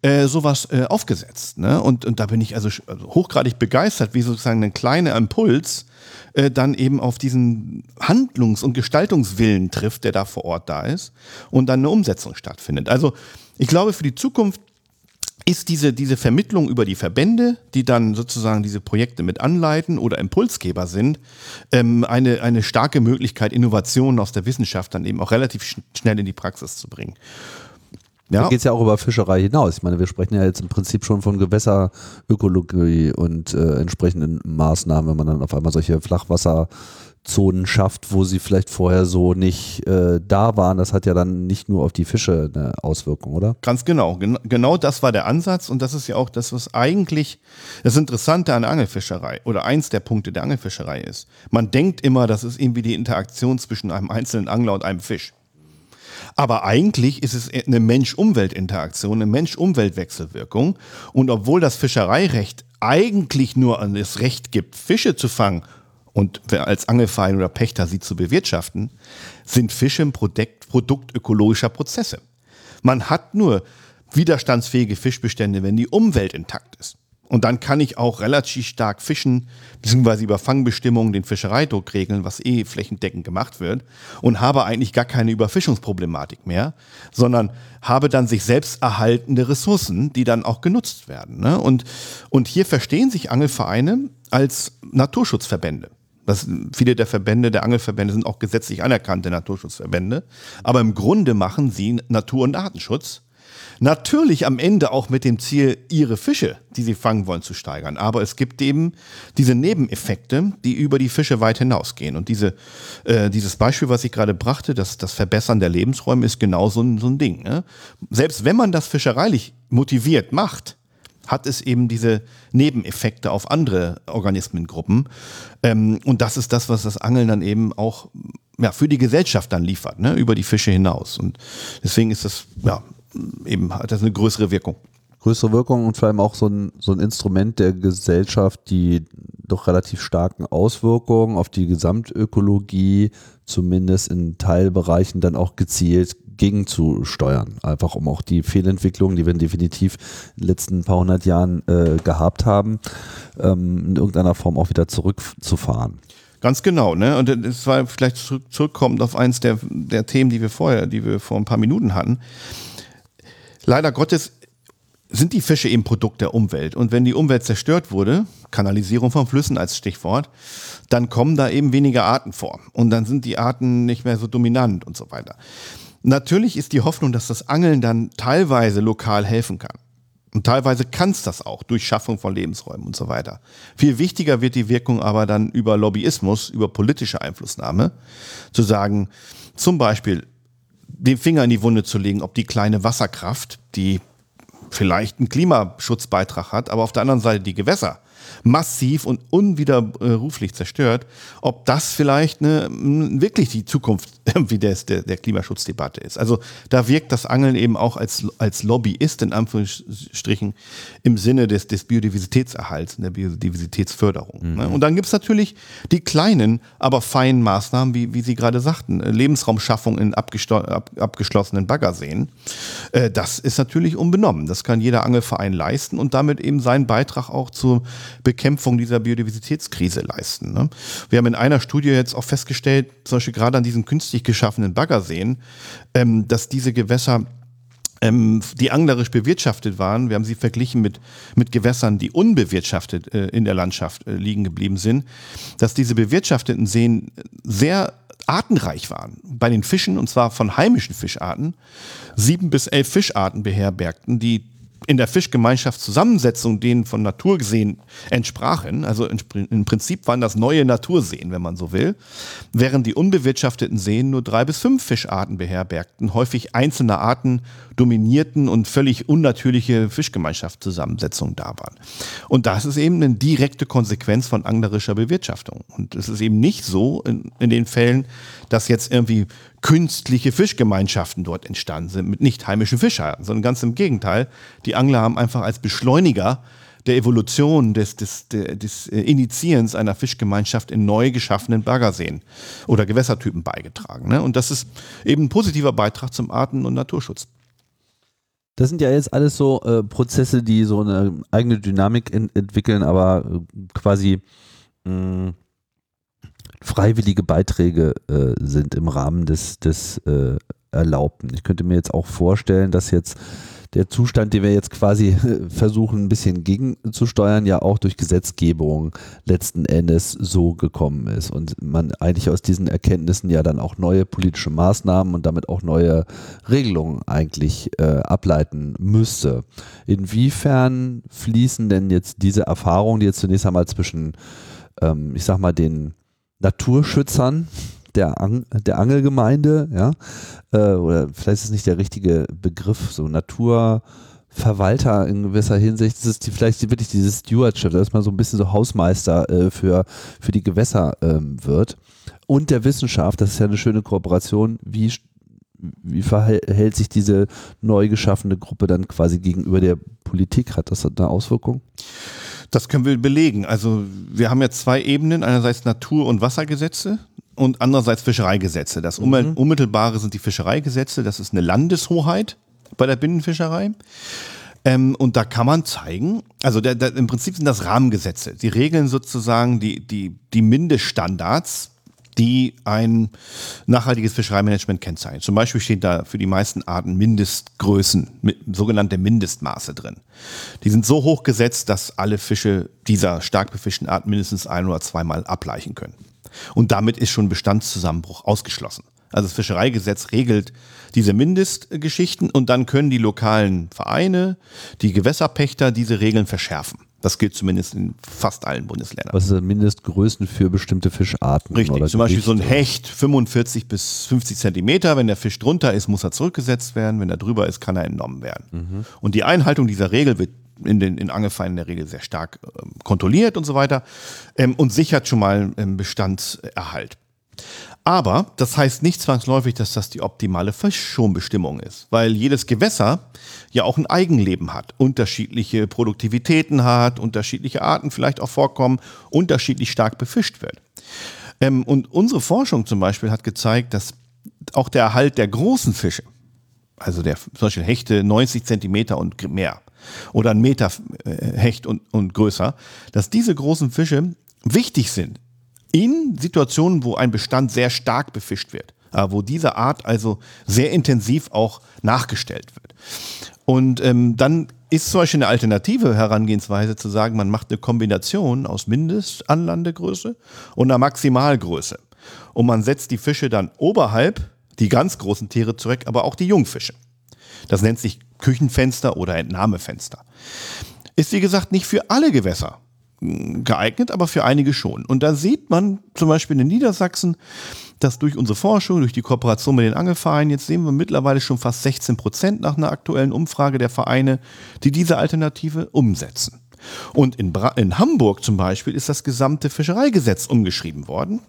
äh, sowas äh, aufgesetzt. Ne? Und, und da bin ich also, also hochgradig begeistert, wie sozusagen ein kleiner Impuls äh, dann eben auf diesen Handlungs- und Gestaltungswillen trifft, der da vor Ort da ist und dann eine Umsetzung stattfindet. Also ich glaube, für die Zukunft ist diese, diese Vermittlung über die Verbände, die dann sozusagen diese Projekte mit anleiten oder Impulsgeber sind, ähm, eine, eine starke Möglichkeit, Innovationen aus der Wissenschaft dann eben auch relativ sch schnell in die Praxis zu bringen. Ja. Da geht es ja auch über Fischerei hinaus. Ich meine, wir sprechen ja jetzt im Prinzip schon von Gewässerökologie und äh, entsprechenden Maßnahmen, wenn man dann auf einmal solche Flachwasserzonen schafft, wo sie vielleicht vorher so nicht äh, da waren. Das hat ja dann nicht nur auf die Fische eine Auswirkung, oder? Ganz genau. Gen genau das war der Ansatz und das ist ja auch das, was eigentlich das Interessante an der Angelfischerei oder eins der Punkte der Angelfischerei ist. Man denkt immer, das ist irgendwie die Interaktion zwischen einem einzelnen Angler und einem Fisch. Aber eigentlich ist es eine Mensch-Umwelt-Interaktion, eine Mensch-Umwelt-Wechselwirkung. Und obwohl das Fischereirecht eigentlich nur an das Recht gibt, Fische zu fangen und als Angelverein oder Pächter sie zu bewirtschaften, sind Fische ein Produkt, Produkt ökologischer Prozesse. Man hat nur widerstandsfähige Fischbestände, wenn die Umwelt intakt ist. Und dann kann ich auch relativ stark fischen, beziehungsweise über Fangbestimmungen den Fischereidruck regeln, was eh flächendeckend gemacht wird. Und habe eigentlich gar keine Überfischungsproblematik mehr, sondern habe dann sich selbst erhaltende Ressourcen, die dann auch genutzt werden. Ne? Und, und hier verstehen sich Angelvereine als Naturschutzverbände. Das, viele der Verbände, der Angelverbände sind auch gesetzlich anerkannte Naturschutzverbände. Aber im Grunde machen sie Natur- und Artenschutz Natürlich am Ende auch mit dem Ziel, ihre Fische, die sie fangen wollen, zu steigern. Aber es gibt eben diese Nebeneffekte, die über die Fische weit hinausgehen. Und diese, äh, dieses Beispiel, was ich gerade brachte, das, das Verbessern der Lebensräume, ist genau so ein, so ein Ding. Ne? Selbst wenn man das fischereilich motiviert macht, hat es eben diese Nebeneffekte auf andere Organismengruppen. Ähm, und das ist das, was das Angeln dann eben auch ja, für die Gesellschaft dann liefert, ne, über die Fische hinaus. Und deswegen ist das, ja, eben hat das eine größere Wirkung. Größere Wirkung und vor allem auch so ein, so ein Instrument der Gesellschaft, die doch relativ starken Auswirkungen auf die Gesamtökologie, zumindest in Teilbereichen dann auch gezielt gegenzusteuern. Einfach um auch die Fehlentwicklung, die wir definitiv in den letzten paar hundert Jahren äh, gehabt haben, ähm, in irgendeiner Form auch wieder zurückzufahren. Ganz genau, ne? Und es war vielleicht zurück, zurückkommend auf eins der, der Themen, die wir vorher, die wir vor ein paar Minuten hatten. Leider Gottes sind die Fische eben Produkt der Umwelt. Und wenn die Umwelt zerstört wurde, Kanalisierung von Flüssen als Stichwort, dann kommen da eben weniger Arten vor. Und dann sind die Arten nicht mehr so dominant und so weiter. Natürlich ist die Hoffnung, dass das Angeln dann teilweise lokal helfen kann. Und teilweise kann es das auch durch Schaffung von Lebensräumen und so weiter. Viel wichtiger wird die Wirkung aber dann über Lobbyismus, über politische Einflussnahme, zu sagen, zum Beispiel den Finger in die Wunde zu legen, ob die kleine Wasserkraft, die vielleicht einen Klimaschutzbeitrag hat, aber auf der anderen Seite die Gewässer massiv und unwiderruflich zerstört, ob das vielleicht eine, wirklich die Zukunft wie des, der, der Klimaschutzdebatte ist. Also da wirkt das Angeln eben auch als, als Lobbyist in Anführungsstrichen im Sinne des, des Biodiversitätserhalts und der Biodiversitätsförderung. Mhm. Ne? Und dann gibt es natürlich die kleinen, aber feinen Maßnahmen, wie, wie Sie gerade sagten, Lebensraumschaffung in abgeschlossenen Baggerseen. Äh, das ist natürlich unbenommen. Das kann jeder Angelverein leisten und damit eben seinen Beitrag auch zur Bekämpfung dieser Biodiversitätskrise leisten. Ne? Wir haben in einer Studie jetzt auch festgestellt, zum Beispiel gerade an diesen künstlich geschaffenen Baggerseen, ähm, dass diese Gewässer ähm, die anglerisch bewirtschaftet waren. Wir haben sie verglichen mit, mit Gewässern, die unbewirtschaftet äh, in der Landschaft äh, liegen geblieben sind, dass diese bewirtschafteten Seen sehr artenreich waren. Bei den Fischen, und zwar von heimischen Fischarten, sieben bis elf Fischarten beherbergten, die in der Fischgemeinschaftszusammensetzung denen von Natur gesehen entsprachen, also im Prinzip waren das neue Naturseen, wenn man so will, während die unbewirtschafteten Seen nur drei bis fünf Fischarten beherbergten, häufig einzelne Arten dominierten und völlig unnatürliche Fischgemeinschaftszusammensetzungen da waren. Und das ist eben eine direkte Konsequenz von anglerischer Bewirtschaftung. Und es ist eben nicht so in, in den Fällen, dass jetzt irgendwie künstliche Fischgemeinschaften dort entstanden sind mit nicht heimischen Fischarten, sondern ganz im Gegenteil. Die Angler haben einfach als Beschleuniger der Evolution, des, des, des Initiierens einer Fischgemeinschaft in neu geschaffenen Baggerseen oder Gewässertypen beigetragen. Ne? Und das ist eben ein positiver Beitrag zum Arten- und Naturschutz. Das sind ja jetzt alles so äh, Prozesse, die so eine eigene Dynamik ent entwickeln, aber äh, quasi mh, mm, freiwillige Beiträge äh, sind im Rahmen des, des äh, Erlaubten. Ich könnte mir jetzt auch vorstellen, dass jetzt der Zustand, den wir jetzt quasi äh, versuchen, ein bisschen gegenzusteuern, ja auch durch Gesetzgebung letzten Endes so gekommen ist und man eigentlich aus diesen Erkenntnissen ja dann auch neue politische Maßnahmen und damit auch neue Regelungen eigentlich äh, ableiten müsste. Inwiefern fließen denn jetzt diese Erfahrungen, die jetzt zunächst einmal zwischen, ähm, ich sag mal, den Naturschützern der, Ang der Angelgemeinde, ja, äh, oder vielleicht ist es nicht der richtige Begriff, so Naturverwalter in gewisser Hinsicht, das ist die, vielleicht wirklich dieses Stewardship, dass man so ein bisschen so Hausmeister äh, für, für die Gewässer ähm, wird. Und der Wissenschaft, das ist ja eine schöne Kooperation, wie wie verhält sich diese neu geschaffene Gruppe dann quasi gegenüber der Politik? Hat das eine Auswirkung? Das können wir belegen. Also wir haben ja zwei Ebenen, einerseits Natur- und Wassergesetze und andererseits Fischereigesetze. Das mhm. Unmittelbare sind die Fischereigesetze, das ist eine Landeshoheit bei der Binnenfischerei. Ähm, und da kann man zeigen, also der, der, im Prinzip sind das Rahmengesetze. Die regeln sozusagen die, die, die Mindeststandards die ein nachhaltiges Fischereimanagement kennzeichnen. Zum Beispiel steht da für die meisten Arten Mindestgrößen, sogenannte Mindestmaße drin. Die sind so hoch gesetzt, dass alle Fische dieser stark befischten Art mindestens ein oder zweimal ableichen können. Und damit ist schon Bestandszusammenbruch ausgeschlossen. Also das Fischereigesetz regelt diese Mindestgeschichten und dann können die lokalen Vereine, die Gewässerpächter diese Regeln verschärfen. Das gilt zumindest in fast allen Bundesländern. Was sind Mindestgrößen für bestimmte Fischarten? Richtig, zum Beispiel so ein Gewichte? Hecht 45 bis 50 Zentimeter. Wenn der Fisch drunter ist, muss er zurückgesetzt werden. Wenn er drüber ist, kann er entnommen werden. Und die Einhaltung dieser Regel wird in den in Angelvereinen in der Regel sehr stark ähm, kontrolliert und so weiter ähm, und sichert schon mal ähm, Bestandserhalt. Aber das heißt nicht zwangsläufig, dass das die optimale Fischschonbestimmung ist, weil jedes Gewässer ja auch ein Eigenleben hat, unterschiedliche Produktivitäten hat, unterschiedliche Arten vielleicht auch vorkommen, unterschiedlich stark befischt wird. Ähm, und unsere Forschung zum Beispiel hat gezeigt, dass auch der Erhalt der großen Fische, also der zum Beispiel Hechte 90 Zentimeter und mehr oder ein Meter äh, Hecht und, und größer, dass diese großen Fische wichtig sind in Situationen, wo ein Bestand sehr stark befischt wird, äh, wo diese Art also sehr intensiv auch nachgestellt wird. Und ähm, dann ist zum Beispiel eine alternative Herangehensweise zu sagen, man macht eine Kombination aus Mindestanlandegröße und einer Maximalgröße. Und man setzt die Fische dann oberhalb, die ganz großen Tiere zurück, aber auch die Jungfische. Das nennt sich Küchenfenster oder Entnahmefenster. Ist wie gesagt nicht für alle Gewässer mh, geeignet, aber für einige schon. Und da sieht man zum Beispiel in Niedersachsen, dass durch unsere Forschung, durch die Kooperation mit den Angelvereinen, jetzt sehen wir mittlerweile schon fast 16 Prozent nach einer aktuellen Umfrage der Vereine, die diese Alternative umsetzen. Und in, Bra in Hamburg zum Beispiel ist das gesamte Fischereigesetz umgeschrieben worden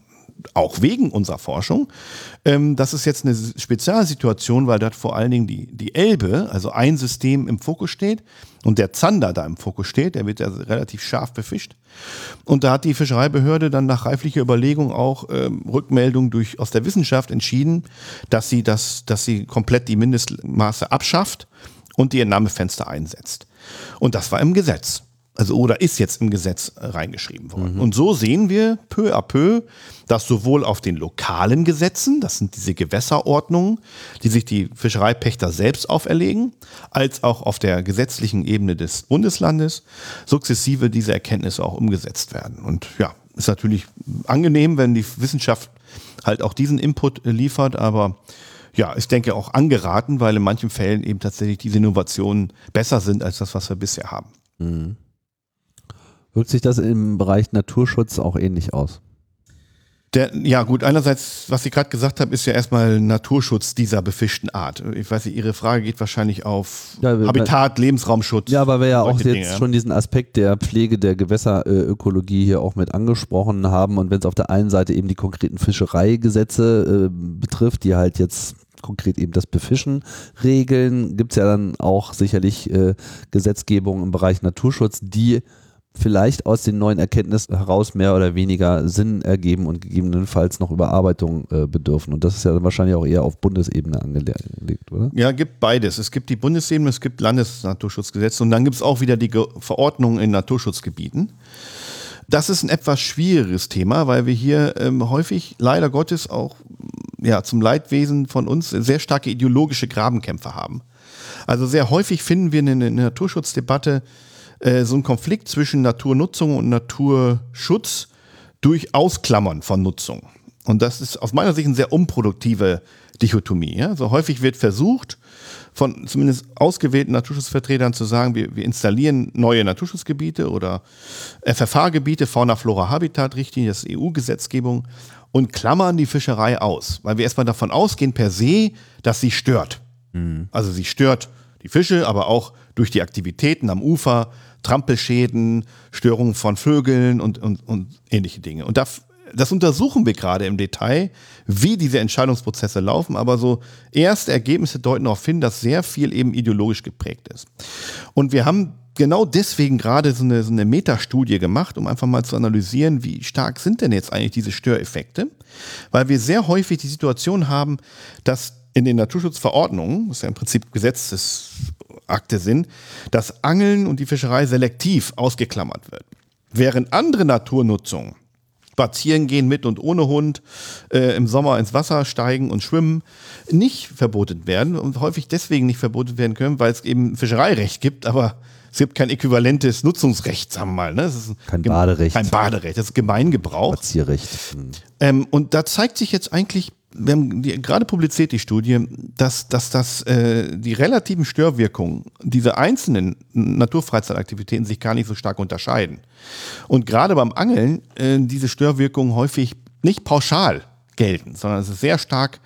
auch wegen unserer Forschung. Ähm, das ist jetzt eine Spezialsituation, weil dort vor allen Dingen die, die Elbe, also ein System im Fokus steht und der Zander da im Fokus steht. Der wird ja relativ scharf befischt. Und da hat die Fischereibehörde dann nach reiflicher Überlegung auch ähm, Rückmeldung durch, aus der Wissenschaft entschieden, dass sie, das, dass sie komplett die Mindestmaße abschafft und die Entnahmefenster einsetzt. Und das war im Gesetz. Also oder ist jetzt im Gesetz äh, reingeschrieben worden. Und so sehen wir peu à peu, dass sowohl auf den lokalen Gesetzen, das sind diese Gewässerordnungen, die sich die Fischereipächter selbst auferlegen, als auch auf der gesetzlichen Ebene des Bundeslandes sukzessive diese Erkenntnisse auch umgesetzt werden. Und ja, ist natürlich angenehm, wenn die Wissenschaft halt auch diesen Input äh, liefert, aber ja, ich denke auch angeraten, weil in manchen Fällen eben tatsächlich diese Innovationen besser sind als das, was wir bisher haben. Wirkt sich das im Bereich Naturschutz auch ähnlich aus? Der, ja, gut, einerseits, was Sie gerade gesagt haben, ist ja erstmal Naturschutz dieser befischten Art. Ich weiß nicht, Ihre Frage geht wahrscheinlich auf Ja, Habitat, Lebensraumschutz. Ja, weil wir ja auch jetzt Dinge, ja. schon diesen Aspekt der Pflege der Gewässerökologie hier auch mit angesprochen haben und wenn es auf der einen Seite eben die konkreten Fischereigesetze äh, betrifft, die halt jetzt konkret eben das Befischen regeln, gibt es ja dann auch sicherlich äh, Gesetzgebung im Bereich Naturschutz, die vielleicht aus den neuen Erkenntnissen heraus mehr oder weniger Sinn ergeben und gegebenenfalls noch Überarbeitung äh, bedürfen. Und das ist ja dann wahrscheinlich auch eher auf Bundesebene angelegt, oder? Ja, gibt beides. Es gibt die Bundesebene, es gibt Landesnaturschutzgesetze und dann gibt es auch wieder die Ge Verordnungen in Naturschutzgebieten. Das ist ein etwas schwieriges Thema, weil wir hier ähm, häufig leider Gottes auch ja, zum Leidwesen von uns sehr starke ideologische Grabenkämpfe haben. Also sehr häufig finden wir in der Naturschutzdebatte äh, so einen Konflikt zwischen Naturnutzung und Naturschutz durch Ausklammern von Nutzung. Und das ist aus meiner Sicht eine sehr unproduktive Dichotomie. Ja? So häufig wird versucht, von zumindest ausgewählten Naturschutzvertretern zu sagen, wir, wir installieren neue Naturschutzgebiete oder FFH-Gebiete, Fauna-Flora-Habitat-Richtlinie, das ist EU-Gesetzgebung und klammern die Fischerei aus, weil wir erstmal davon ausgehen per se, dass sie stört. Also sie stört die Fische, aber auch durch die Aktivitäten am Ufer, Trampelschäden, Störungen von Vögeln und, und, und ähnliche Dinge. Und das, das untersuchen wir gerade im Detail, wie diese Entscheidungsprozesse laufen, aber so erste Ergebnisse deuten darauf hin, dass sehr viel eben ideologisch geprägt ist. Und wir haben genau deswegen gerade so eine, so eine Metastudie gemacht, um einfach mal zu analysieren, wie stark sind denn jetzt eigentlich diese Störeffekte, weil wir sehr häufig die Situation haben, dass in den Naturschutzverordnungen, das ja im Prinzip Gesetzesakte sind, dass Angeln und die Fischerei selektiv ausgeklammert wird. Während andere Naturnutzungen, spazieren gehen mit und ohne Hund, äh, im Sommer ins Wasser steigen und schwimmen, nicht verboten werden und häufig deswegen nicht verboten werden können, weil es eben Fischereirecht gibt, aber es gibt kein äquivalentes Nutzungsrecht, sagen wir mal. Ne? Es ist kein Baderecht. Kein Baderecht, das ist Gemeingebrauch. Spazierrecht. Mhm. Ähm, und da zeigt sich jetzt eigentlich, wir haben die, gerade publiziert die Studie, dass, dass das, äh, die relativen Störwirkungen dieser einzelnen Naturfreizeitaktivitäten sich gar nicht so stark unterscheiden. Und gerade beim Angeln äh, diese Störwirkungen häufig nicht pauschal gelten, sondern es ist sehr stark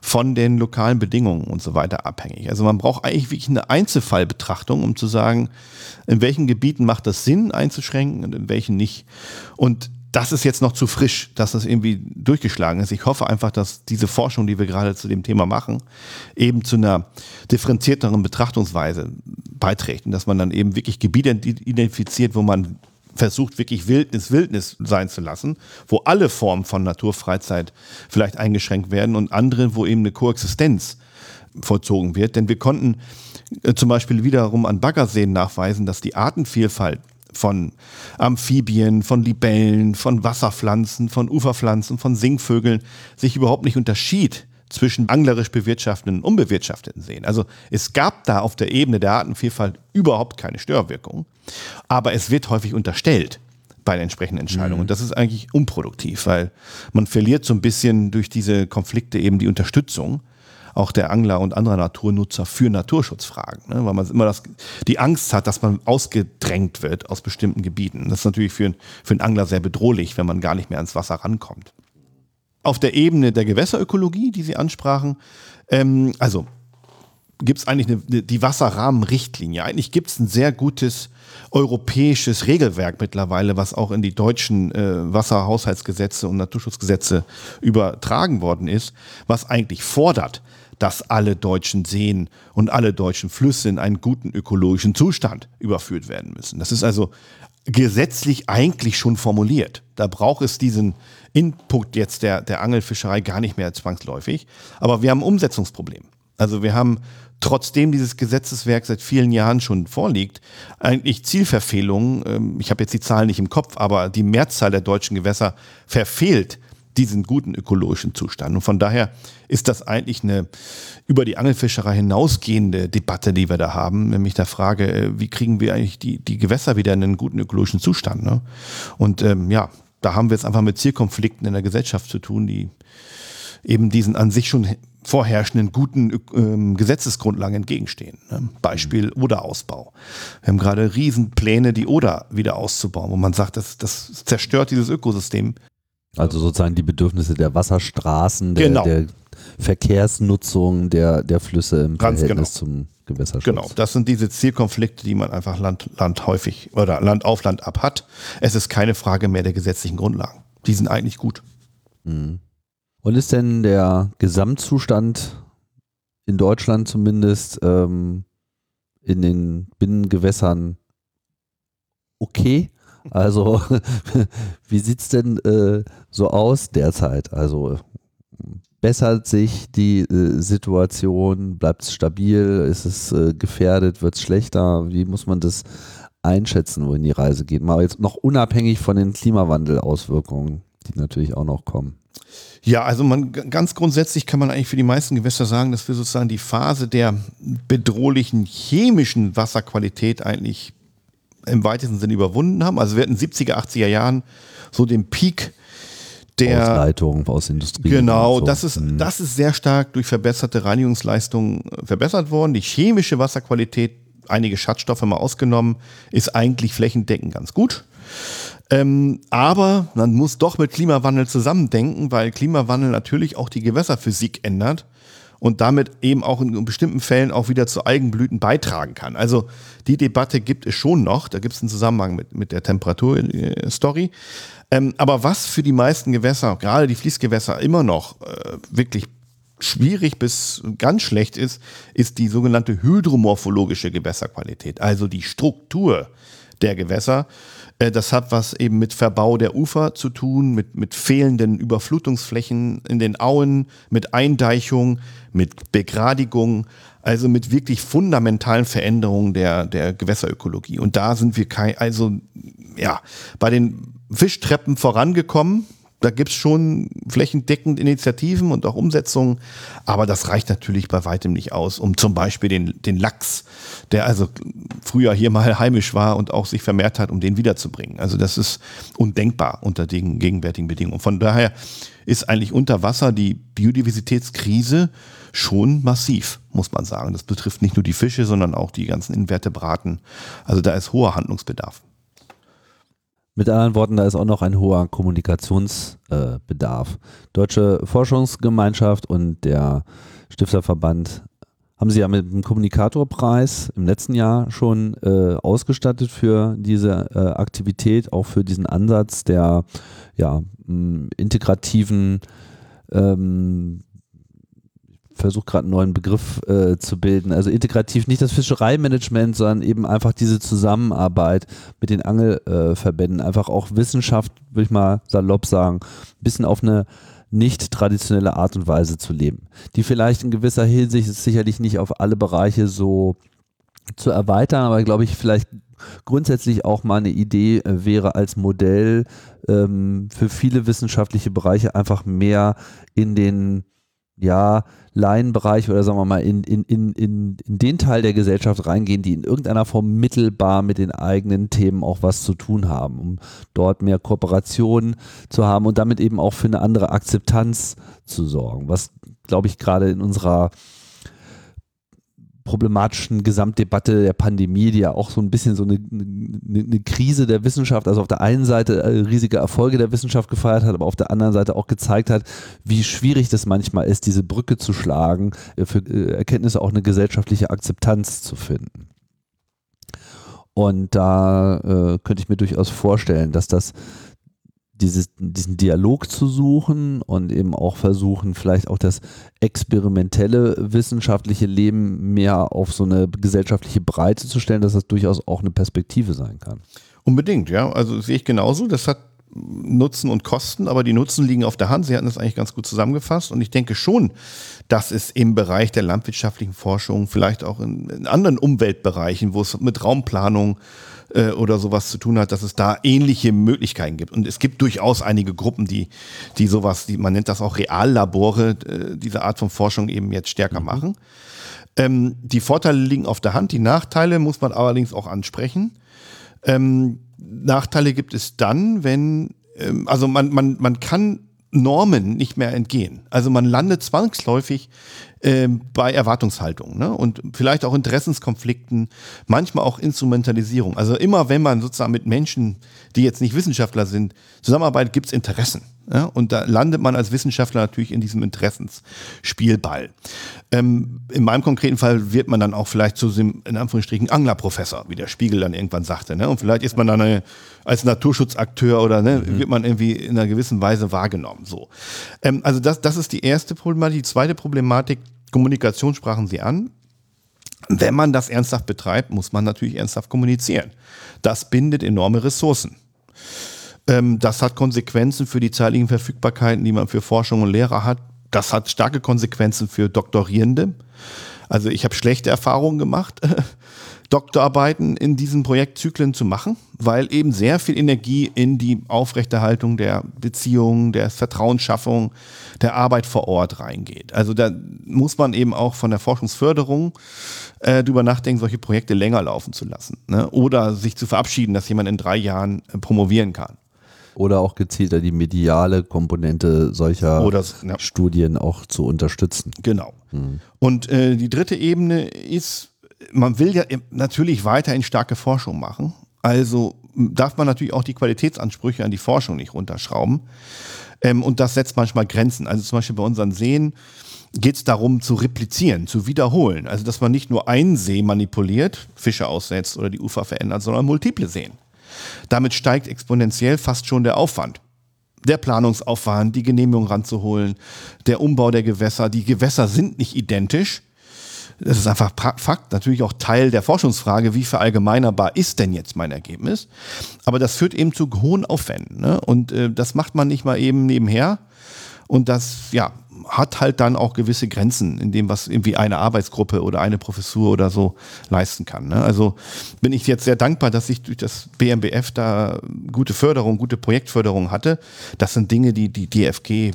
von den lokalen Bedingungen und so weiter abhängig. Also man braucht eigentlich wirklich eine Einzelfallbetrachtung, um zu sagen, in welchen Gebieten macht das Sinn einzuschränken und in welchen nicht. Und das ist jetzt noch zu frisch, dass das irgendwie durchgeschlagen ist. Ich hoffe einfach, dass diese Forschung, die wir gerade zu dem Thema machen, eben zu einer differenzierteren Betrachtungsweise beiträgt und dass man dann eben wirklich Gebiete identifiziert, wo man versucht, wirklich Wildnis Wildnis sein zu lassen, wo alle Formen von Naturfreizeit vielleicht eingeschränkt werden und andere, wo eben eine Koexistenz vollzogen wird. Denn wir konnten äh, zum Beispiel wiederum an Baggerseen nachweisen, dass die Artenvielfalt von Amphibien, von Libellen, von Wasserpflanzen, von Uferpflanzen, von Singvögeln sich überhaupt nicht unterschied zwischen anglerisch bewirtschafteten und unbewirtschafteten Seen. Also es gab da auf der Ebene der Artenvielfalt überhaupt keine Störwirkung, aber es wird häufig unterstellt bei den entsprechenden Entscheidungen. Mhm. Und das ist eigentlich unproduktiv, weil man verliert so ein bisschen durch diese Konflikte eben die Unterstützung auch der Angler und anderer Naturnutzer für Naturschutzfragen, ne? weil man immer das, die Angst hat, dass man ausgedrängt wird aus bestimmten Gebieten. Das ist natürlich für, für einen Angler sehr bedrohlich, wenn man gar nicht mehr ans Wasser rankommt auf der Ebene der Gewässerökologie, die Sie ansprachen, ähm, also gibt es eigentlich eine, die Wasserrahmenrichtlinie. Eigentlich gibt es ein sehr gutes europäisches Regelwerk mittlerweile, was auch in die deutschen äh, Wasserhaushaltsgesetze und Naturschutzgesetze übertragen worden ist, was eigentlich fordert, dass alle deutschen Seen und alle deutschen Flüsse in einen guten ökologischen Zustand überführt werden müssen. Das ist also gesetzlich eigentlich schon formuliert. Da braucht es diesen Input jetzt der, der Angelfischerei gar nicht mehr zwangsläufig. Aber wir haben ein Umsetzungsproblem. Also wir haben trotzdem dieses Gesetzeswerk seit vielen Jahren schon vorliegt, eigentlich Zielverfehlungen. Ähm, ich habe jetzt die Zahlen nicht im Kopf, aber die Mehrzahl der deutschen Gewässer verfehlt diesen guten ökologischen Zustand. Und von daher ist das eigentlich eine über die Angelfischerei hinausgehende Debatte, die wir da haben, nämlich der Frage, äh, wie kriegen wir eigentlich die, die Gewässer wieder in einen guten ökologischen Zustand. Ne? Und ähm, ja, da haben wir jetzt einfach mit Zielkonflikten in der Gesellschaft zu tun, die eben diesen an sich schon vorherrschenden guten ähm, Gesetzesgrundlagen entgegenstehen. Ne? Beispiel mhm. Oderausbau. Wir haben gerade Riesenpläne, die Oder wieder auszubauen, wo man sagt, das, das zerstört dieses Ökosystem. Also sozusagen die Bedürfnisse der Wasserstraßen, der, genau. der Verkehrsnutzung der, der Flüsse im Ganz Verhältnis genau. zum Gewässerschutz. Genau, das sind diese Zielkonflikte, die man einfach Land, Land häufig oder Land auf Land ab hat. Es ist keine Frage mehr der gesetzlichen Grundlagen. Die sind eigentlich gut. Mhm. Und ist denn der Gesamtzustand in Deutschland zumindest ähm, in den Binnengewässern okay? Also, wie sieht es denn äh, so aus derzeit? Also, bessert sich die äh, Situation? Bleibt es stabil? Ist es äh, gefährdet? Wird es schlechter? Wie muss man das einschätzen, wohin die Reise geht? Mal jetzt noch unabhängig von den Klimawandelauswirkungen, die natürlich auch noch kommen. Ja, also man ganz grundsätzlich kann man eigentlich für die meisten Gewässer sagen, dass wir sozusagen die Phase der bedrohlichen chemischen Wasserqualität eigentlich im weitesten Sinne überwunden haben. Also wir hatten 70er, 80er Jahren so den Peak der Ausleitung aus Industrie. Genau, so. das, ist, hm. das ist sehr stark durch verbesserte Reinigungsleistungen äh, verbessert worden. Die chemische Wasserqualität, einige Schadstoffe mal ausgenommen, ist eigentlich flächendeckend ganz gut. Ähm, aber man muss doch mit Klimawandel zusammendenken, weil Klimawandel natürlich auch die Gewässerphysik ändert und damit eben auch in bestimmten Fällen auch wieder zu Algenblüten beitragen kann. Also die Debatte gibt es schon noch, da gibt es einen Zusammenhang mit, mit der Temperaturstory. Ähm, aber was für die meisten Gewässer, gerade die Fließgewässer, immer noch äh, wirklich schwierig bis ganz schlecht ist, ist die sogenannte hydromorphologische Gewässerqualität, also die Struktur der Gewässer. Äh, das hat was eben mit Verbau der Ufer zu tun, mit, mit fehlenden Überflutungsflächen in den Auen, mit Eindeichung, mit Begradigung, also mit wirklich fundamentalen Veränderungen der, der Gewässerökologie. Und da sind wir kein, also ja, bei den Fischtreppen vorangekommen, da gibt es schon flächendeckend Initiativen und auch Umsetzungen, aber das reicht natürlich bei weitem nicht aus, um zum Beispiel den, den Lachs, der also früher hier mal heimisch war und auch sich vermehrt hat, um den wiederzubringen. Also das ist undenkbar unter den gegenwärtigen Bedingungen. Von daher ist eigentlich unter Wasser die Biodiversitätskrise schon massiv, muss man sagen. Das betrifft nicht nur die Fische, sondern auch die ganzen Invertebraten. Also da ist hoher Handlungsbedarf. Mit anderen Worten, da ist auch noch ein hoher Kommunikationsbedarf. Deutsche Forschungsgemeinschaft und der Stifterverband haben sie ja mit dem Kommunikatorpreis im letzten Jahr schon äh, ausgestattet für diese äh, Aktivität, auch für diesen Ansatz der ja, integrativen ähm, versuche gerade einen neuen Begriff äh, zu bilden. Also integrativ nicht das Fischereimanagement, sondern eben einfach diese Zusammenarbeit mit den Angelverbänden. Äh, einfach auch Wissenschaft, würde ich mal salopp sagen, ein bisschen auf eine nicht traditionelle Art und Weise zu leben. Die vielleicht in gewisser Hinsicht sicherlich nicht auf alle Bereiche so zu erweitern, aber glaube ich vielleicht grundsätzlich auch mal eine Idee äh, wäre als Modell ähm, für viele wissenschaftliche Bereiche einfach mehr in den ja, Laienbereich oder sagen wir mal in, in, in, in, in den Teil der Gesellschaft reingehen, die in irgendeiner Form mittelbar mit den eigenen Themen auch was zu tun haben, um dort mehr Kooperation zu haben und damit eben auch für eine andere Akzeptanz zu sorgen, was glaube ich gerade in unserer problematischen Gesamtdebatte der Pandemie, die ja auch so ein bisschen so eine, eine, eine, Krise der Wissenschaft, also auf der einen Seite äh, riesige Erfolge der Wissenschaft gefeiert hat, aber auf der anderen Seite auch gezeigt hat, wie schwierig das manchmal ist, diese Brücke zu schlagen, äh, für äh, Erkenntnisse auch eine gesellschaftliche Akzeptanz zu finden. Und da äh, könnte ich mir durchaus vorstellen, dass das dieses, diesen Dialog zu suchen und eben auch versuchen, vielleicht auch das experimentelle wissenschaftliche Leben mehr auf so eine gesellschaftliche Breite zu stellen, dass das durchaus auch eine Perspektive sein kann. Unbedingt, ja. Also sehe ich genauso. Das hat Nutzen und Kosten, aber die Nutzen liegen auf der Hand. Sie hatten das eigentlich ganz gut zusammengefasst und ich denke schon, dass es im Bereich der landwirtschaftlichen Forschung, vielleicht auch in, in anderen Umweltbereichen, wo es mit Raumplanung äh, oder sowas zu tun hat, dass es da ähnliche Möglichkeiten gibt. Und es gibt durchaus einige Gruppen, die, die sowas, die, man nennt das auch Reallabore, äh, diese Art von Forschung eben jetzt stärker mhm. machen. Ähm, die Vorteile liegen auf der Hand, die Nachteile muss man allerdings auch ansprechen. Ähm, Nachteile gibt es dann, wenn, ähm, also man, man, man kann Normen nicht mehr entgehen. Also man landet zwangsläufig äh, bei Erwartungshaltung ne? und vielleicht auch Interessenskonflikten, manchmal auch Instrumentalisierung. Also immer wenn man sozusagen mit Menschen, die jetzt nicht Wissenschaftler sind, zusammenarbeitet, gibt es Interessen. Ja? Und da landet man als Wissenschaftler natürlich in diesem Interessensspielball. Ähm, in meinem konkreten Fall wird man dann auch vielleicht zu diesem, in Anführungsstrichen, Anglerprofessor, wie der Spiegel dann irgendwann sagte. Ne? Und vielleicht ist man dann eine, als Naturschutzakteur oder ne, mhm. wird man irgendwie in einer gewissen Weise wahrgenommen. So. Ähm, also das, das ist die erste Problematik. Die zweite Problematik, Kommunikation sprachen Sie an. Wenn man das ernsthaft betreibt, muss man natürlich ernsthaft kommunizieren. Das bindet enorme Ressourcen. Ähm, das hat Konsequenzen für die zeitlichen Verfügbarkeiten, die man für Forschung und Lehrer hat. Das hat starke Konsequenzen für Doktorierende. Also ich habe schlechte Erfahrungen gemacht, Doktorarbeiten in diesen Projektzyklen zu machen, weil eben sehr viel Energie in die Aufrechterhaltung der Beziehungen, der Vertrauensschaffung, der Arbeit vor Ort reingeht. Also da muss man eben auch von der Forschungsförderung äh, drüber nachdenken, solche Projekte länger laufen zu lassen. Ne? Oder sich zu verabschieden, dass jemand in drei Jahren äh, promovieren kann. Oder auch gezielter die mediale Komponente solcher Oder, ja. Studien auch zu unterstützen. Genau. Mhm. Und äh, die dritte Ebene ist, man will ja natürlich weiterhin starke Forschung machen. Also darf man natürlich auch die Qualitätsansprüche an die Forschung nicht runterschrauben. Ähm, und das setzt manchmal Grenzen. Also zum Beispiel bei unseren Seen geht es darum zu replizieren, zu wiederholen. Also dass man nicht nur einen See manipuliert, Fische aussetzt oder die Ufer verändert, sondern multiple Seen. Damit steigt exponentiell fast schon der Aufwand. Der Planungsaufwand, die Genehmigung ranzuholen, der Umbau der Gewässer. Die Gewässer sind nicht identisch. Das ist einfach Fakt, natürlich auch Teil der Forschungsfrage, wie verallgemeinerbar ist denn jetzt mein Ergebnis. Aber das führt eben zu hohen Aufwänden. Ne? Und äh, das macht man nicht mal eben nebenher. Und das, ja, hat halt dann auch gewisse Grenzen in dem, was irgendwie eine Arbeitsgruppe oder eine Professur oder so leisten kann. Ne? Also bin ich jetzt sehr dankbar, dass ich durch das BMBF da gute Förderung, gute Projektförderung hatte. Das sind Dinge, die die DFG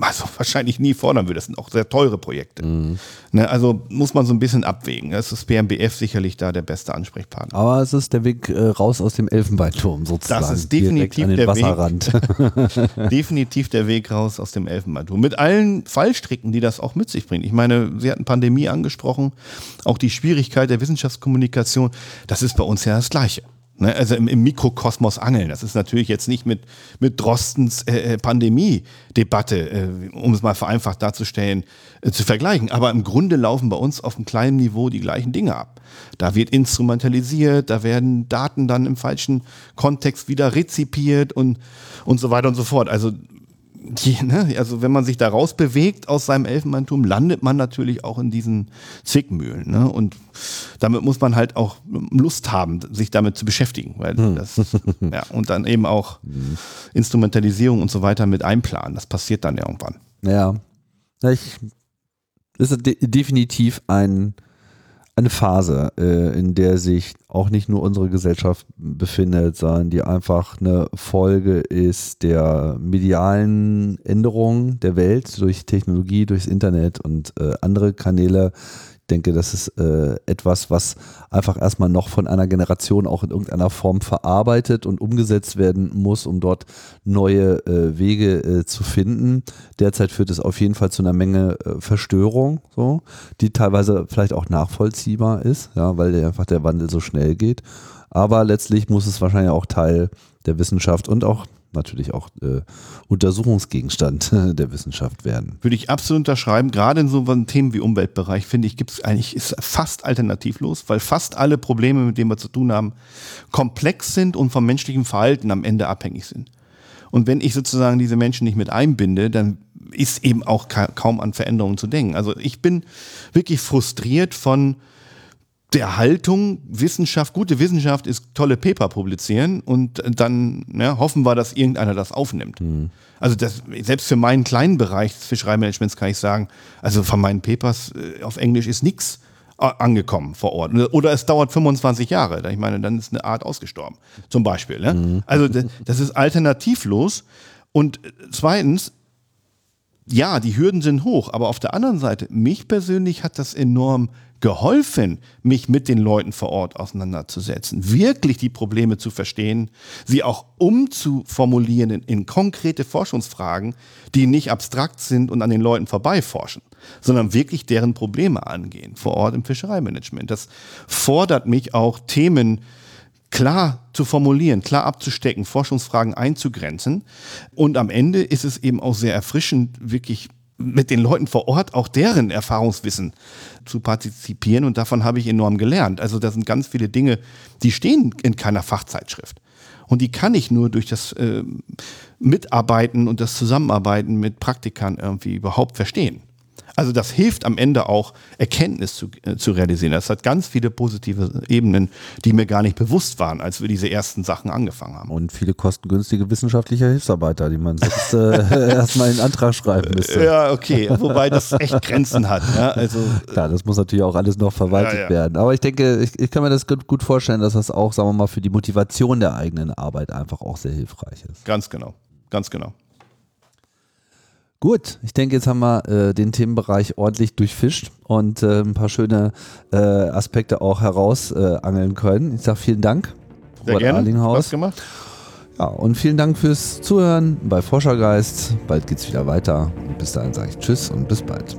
also wahrscheinlich nie fordern würde. Das sind auch sehr teure Projekte. Mhm. Ne? Also muss man so ein bisschen abwägen. Das ist BMBF sicherlich da der beste Ansprechpartner. Aber es ist der Weg äh, raus aus dem Elfenbeinturm sozusagen. Das ist definitiv der Weg. definitiv der Weg raus aus dem Elfenbeinturm. Mit allen Fallstricken, die das auch mit sich bringt. Ich meine, Sie hatten Pandemie angesprochen, auch die Schwierigkeit der Wissenschaftskommunikation. Das ist bei uns ja das Gleiche. Ne? Also im, im, Mikrokosmos angeln. Das ist natürlich jetzt nicht mit, mit Drostens äh, äh Pandemie-Debatte, äh, um es mal vereinfacht darzustellen, äh, zu vergleichen. Aber im Grunde laufen bei uns auf einem kleinen Niveau die gleichen Dinge ab. Da wird instrumentalisiert, da werden Daten dann im falschen Kontext wieder rezipiert und, und so weiter und so fort. Also die, ne, also wenn man sich da rausbewegt aus seinem Elfenbeinturm, landet man natürlich auch in diesen Zwickmühlen. Ne? Und damit muss man halt auch Lust haben, sich damit zu beschäftigen. Weil hm. das, ja, und dann eben auch hm. Instrumentalisierung und so weiter mit einplanen. Das passiert dann irgendwann. Ja. Ich, das ist de definitiv ein eine Phase, äh, in der sich auch nicht nur unsere Gesellschaft befindet, sondern die einfach eine Folge ist der medialen Änderung der Welt durch Technologie, durchs Internet und äh, andere Kanäle, denke, das ist äh, etwas, was einfach erstmal noch von einer Generation auch in irgendeiner Form verarbeitet und umgesetzt werden muss, um dort neue äh, Wege äh, zu finden. Derzeit führt es auf jeden Fall zu einer Menge äh, Verstörung, so, die teilweise vielleicht auch nachvollziehbar ist, ja, weil einfach der Wandel so schnell geht. Aber letztlich muss es wahrscheinlich auch Teil der Wissenschaft und auch natürlich auch äh, Untersuchungsgegenstand der Wissenschaft werden. Würde ich absolut unterschreiben. Gerade in so Themen wie Umweltbereich, finde ich, gibt es eigentlich ist fast alternativlos, weil fast alle Probleme, mit denen wir zu tun haben, komplex sind und vom menschlichen Verhalten am Ende abhängig sind. Und wenn ich sozusagen diese Menschen nicht mit einbinde, dann ist eben auch kaum an Veränderungen zu denken. Also ich bin wirklich frustriert von der Haltung, Wissenschaft, gute Wissenschaft ist tolle Paper publizieren und dann ja, hoffen wir, dass irgendeiner das aufnimmt. Mhm. Also das, selbst für meinen kleinen Bereich des Fischereimanagements kann ich sagen, also von meinen Papers äh, auf Englisch ist nichts angekommen vor Ort. Oder es dauert 25 Jahre. Ich meine, dann ist eine Art ausgestorben, zum Beispiel. Ne? Mhm. Also das ist alternativlos. Und zweitens, ja, die Hürden sind hoch, aber auf der anderen Seite, mich persönlich hat das enorm geholfen, mich mit den Leuten vor Ort auseinanderzusetzen, wirklich die Probleme zu verstehen, sie auch umzuformulieren in, in konkrete Forschungsfragen, die nicht abstrakt sind und an den Leuten vorbeiforschen, sondern wirklich deren Probleme angehen vor Ort im Fischereimanagement. Das fordert mich auch Themen, klar zu formulieren, klar abzustecken, Forschungsfragen einzugrenzen. Und am Ende ist es eben auch sehr erfrischend, wirklich mit den Leuten vor Ort auch deren Erfahrungswissen zu partizipieren und davon habe ich enorm gelernt. Also da sind ganz viele Dinge, die stehen in keiner Fachzeitschrift. Und die kann ich nur durch das äh, Mitarbeiten und das Zusammenarbeiten mit Praktikern irgendwie überhaupt verstehen. Also das hilft am Ende auch, Erkenntnis zu, äh, zu realisieren. Das hat ganz viele positive Ebenen, die mir gar nicht bewusst waren, als wir diese ersten Sachen angefangen haben. Und viele kostengünstige wissenschaftliche Hilfsarbeiter, die man sonst äh, erstmal in Antrag schreiben müsste. Ja, okay, wobei das echt Grenzen hat. Ja, also, Klar, das muss natürlich auch alles noch verwaltet ja, ja. werden. Aber ich denke, ich, ich, kann mir das gut vorstellen, dass das auch, sagen wir mal, für die Motivation der eigenen Arbeit einfach auch sehr hilfreich ist. Ganz genau, ganz genau. Gut, ich denke, jetzt haben wir äh, den Themenbereich ordentlich durchfischt und äh, ein paar schöne äh, Aspekte auch herausangeln äh, können. Ich sage vielen Dank, Sehr Robert gerne. Arlinghaus. Was gemacht. Ja, und vielen Dank fürs Zuhören bei Forschergeist. Bald geht's wieder weiter. Und bis dahin sage ich Tschüss und bis bald.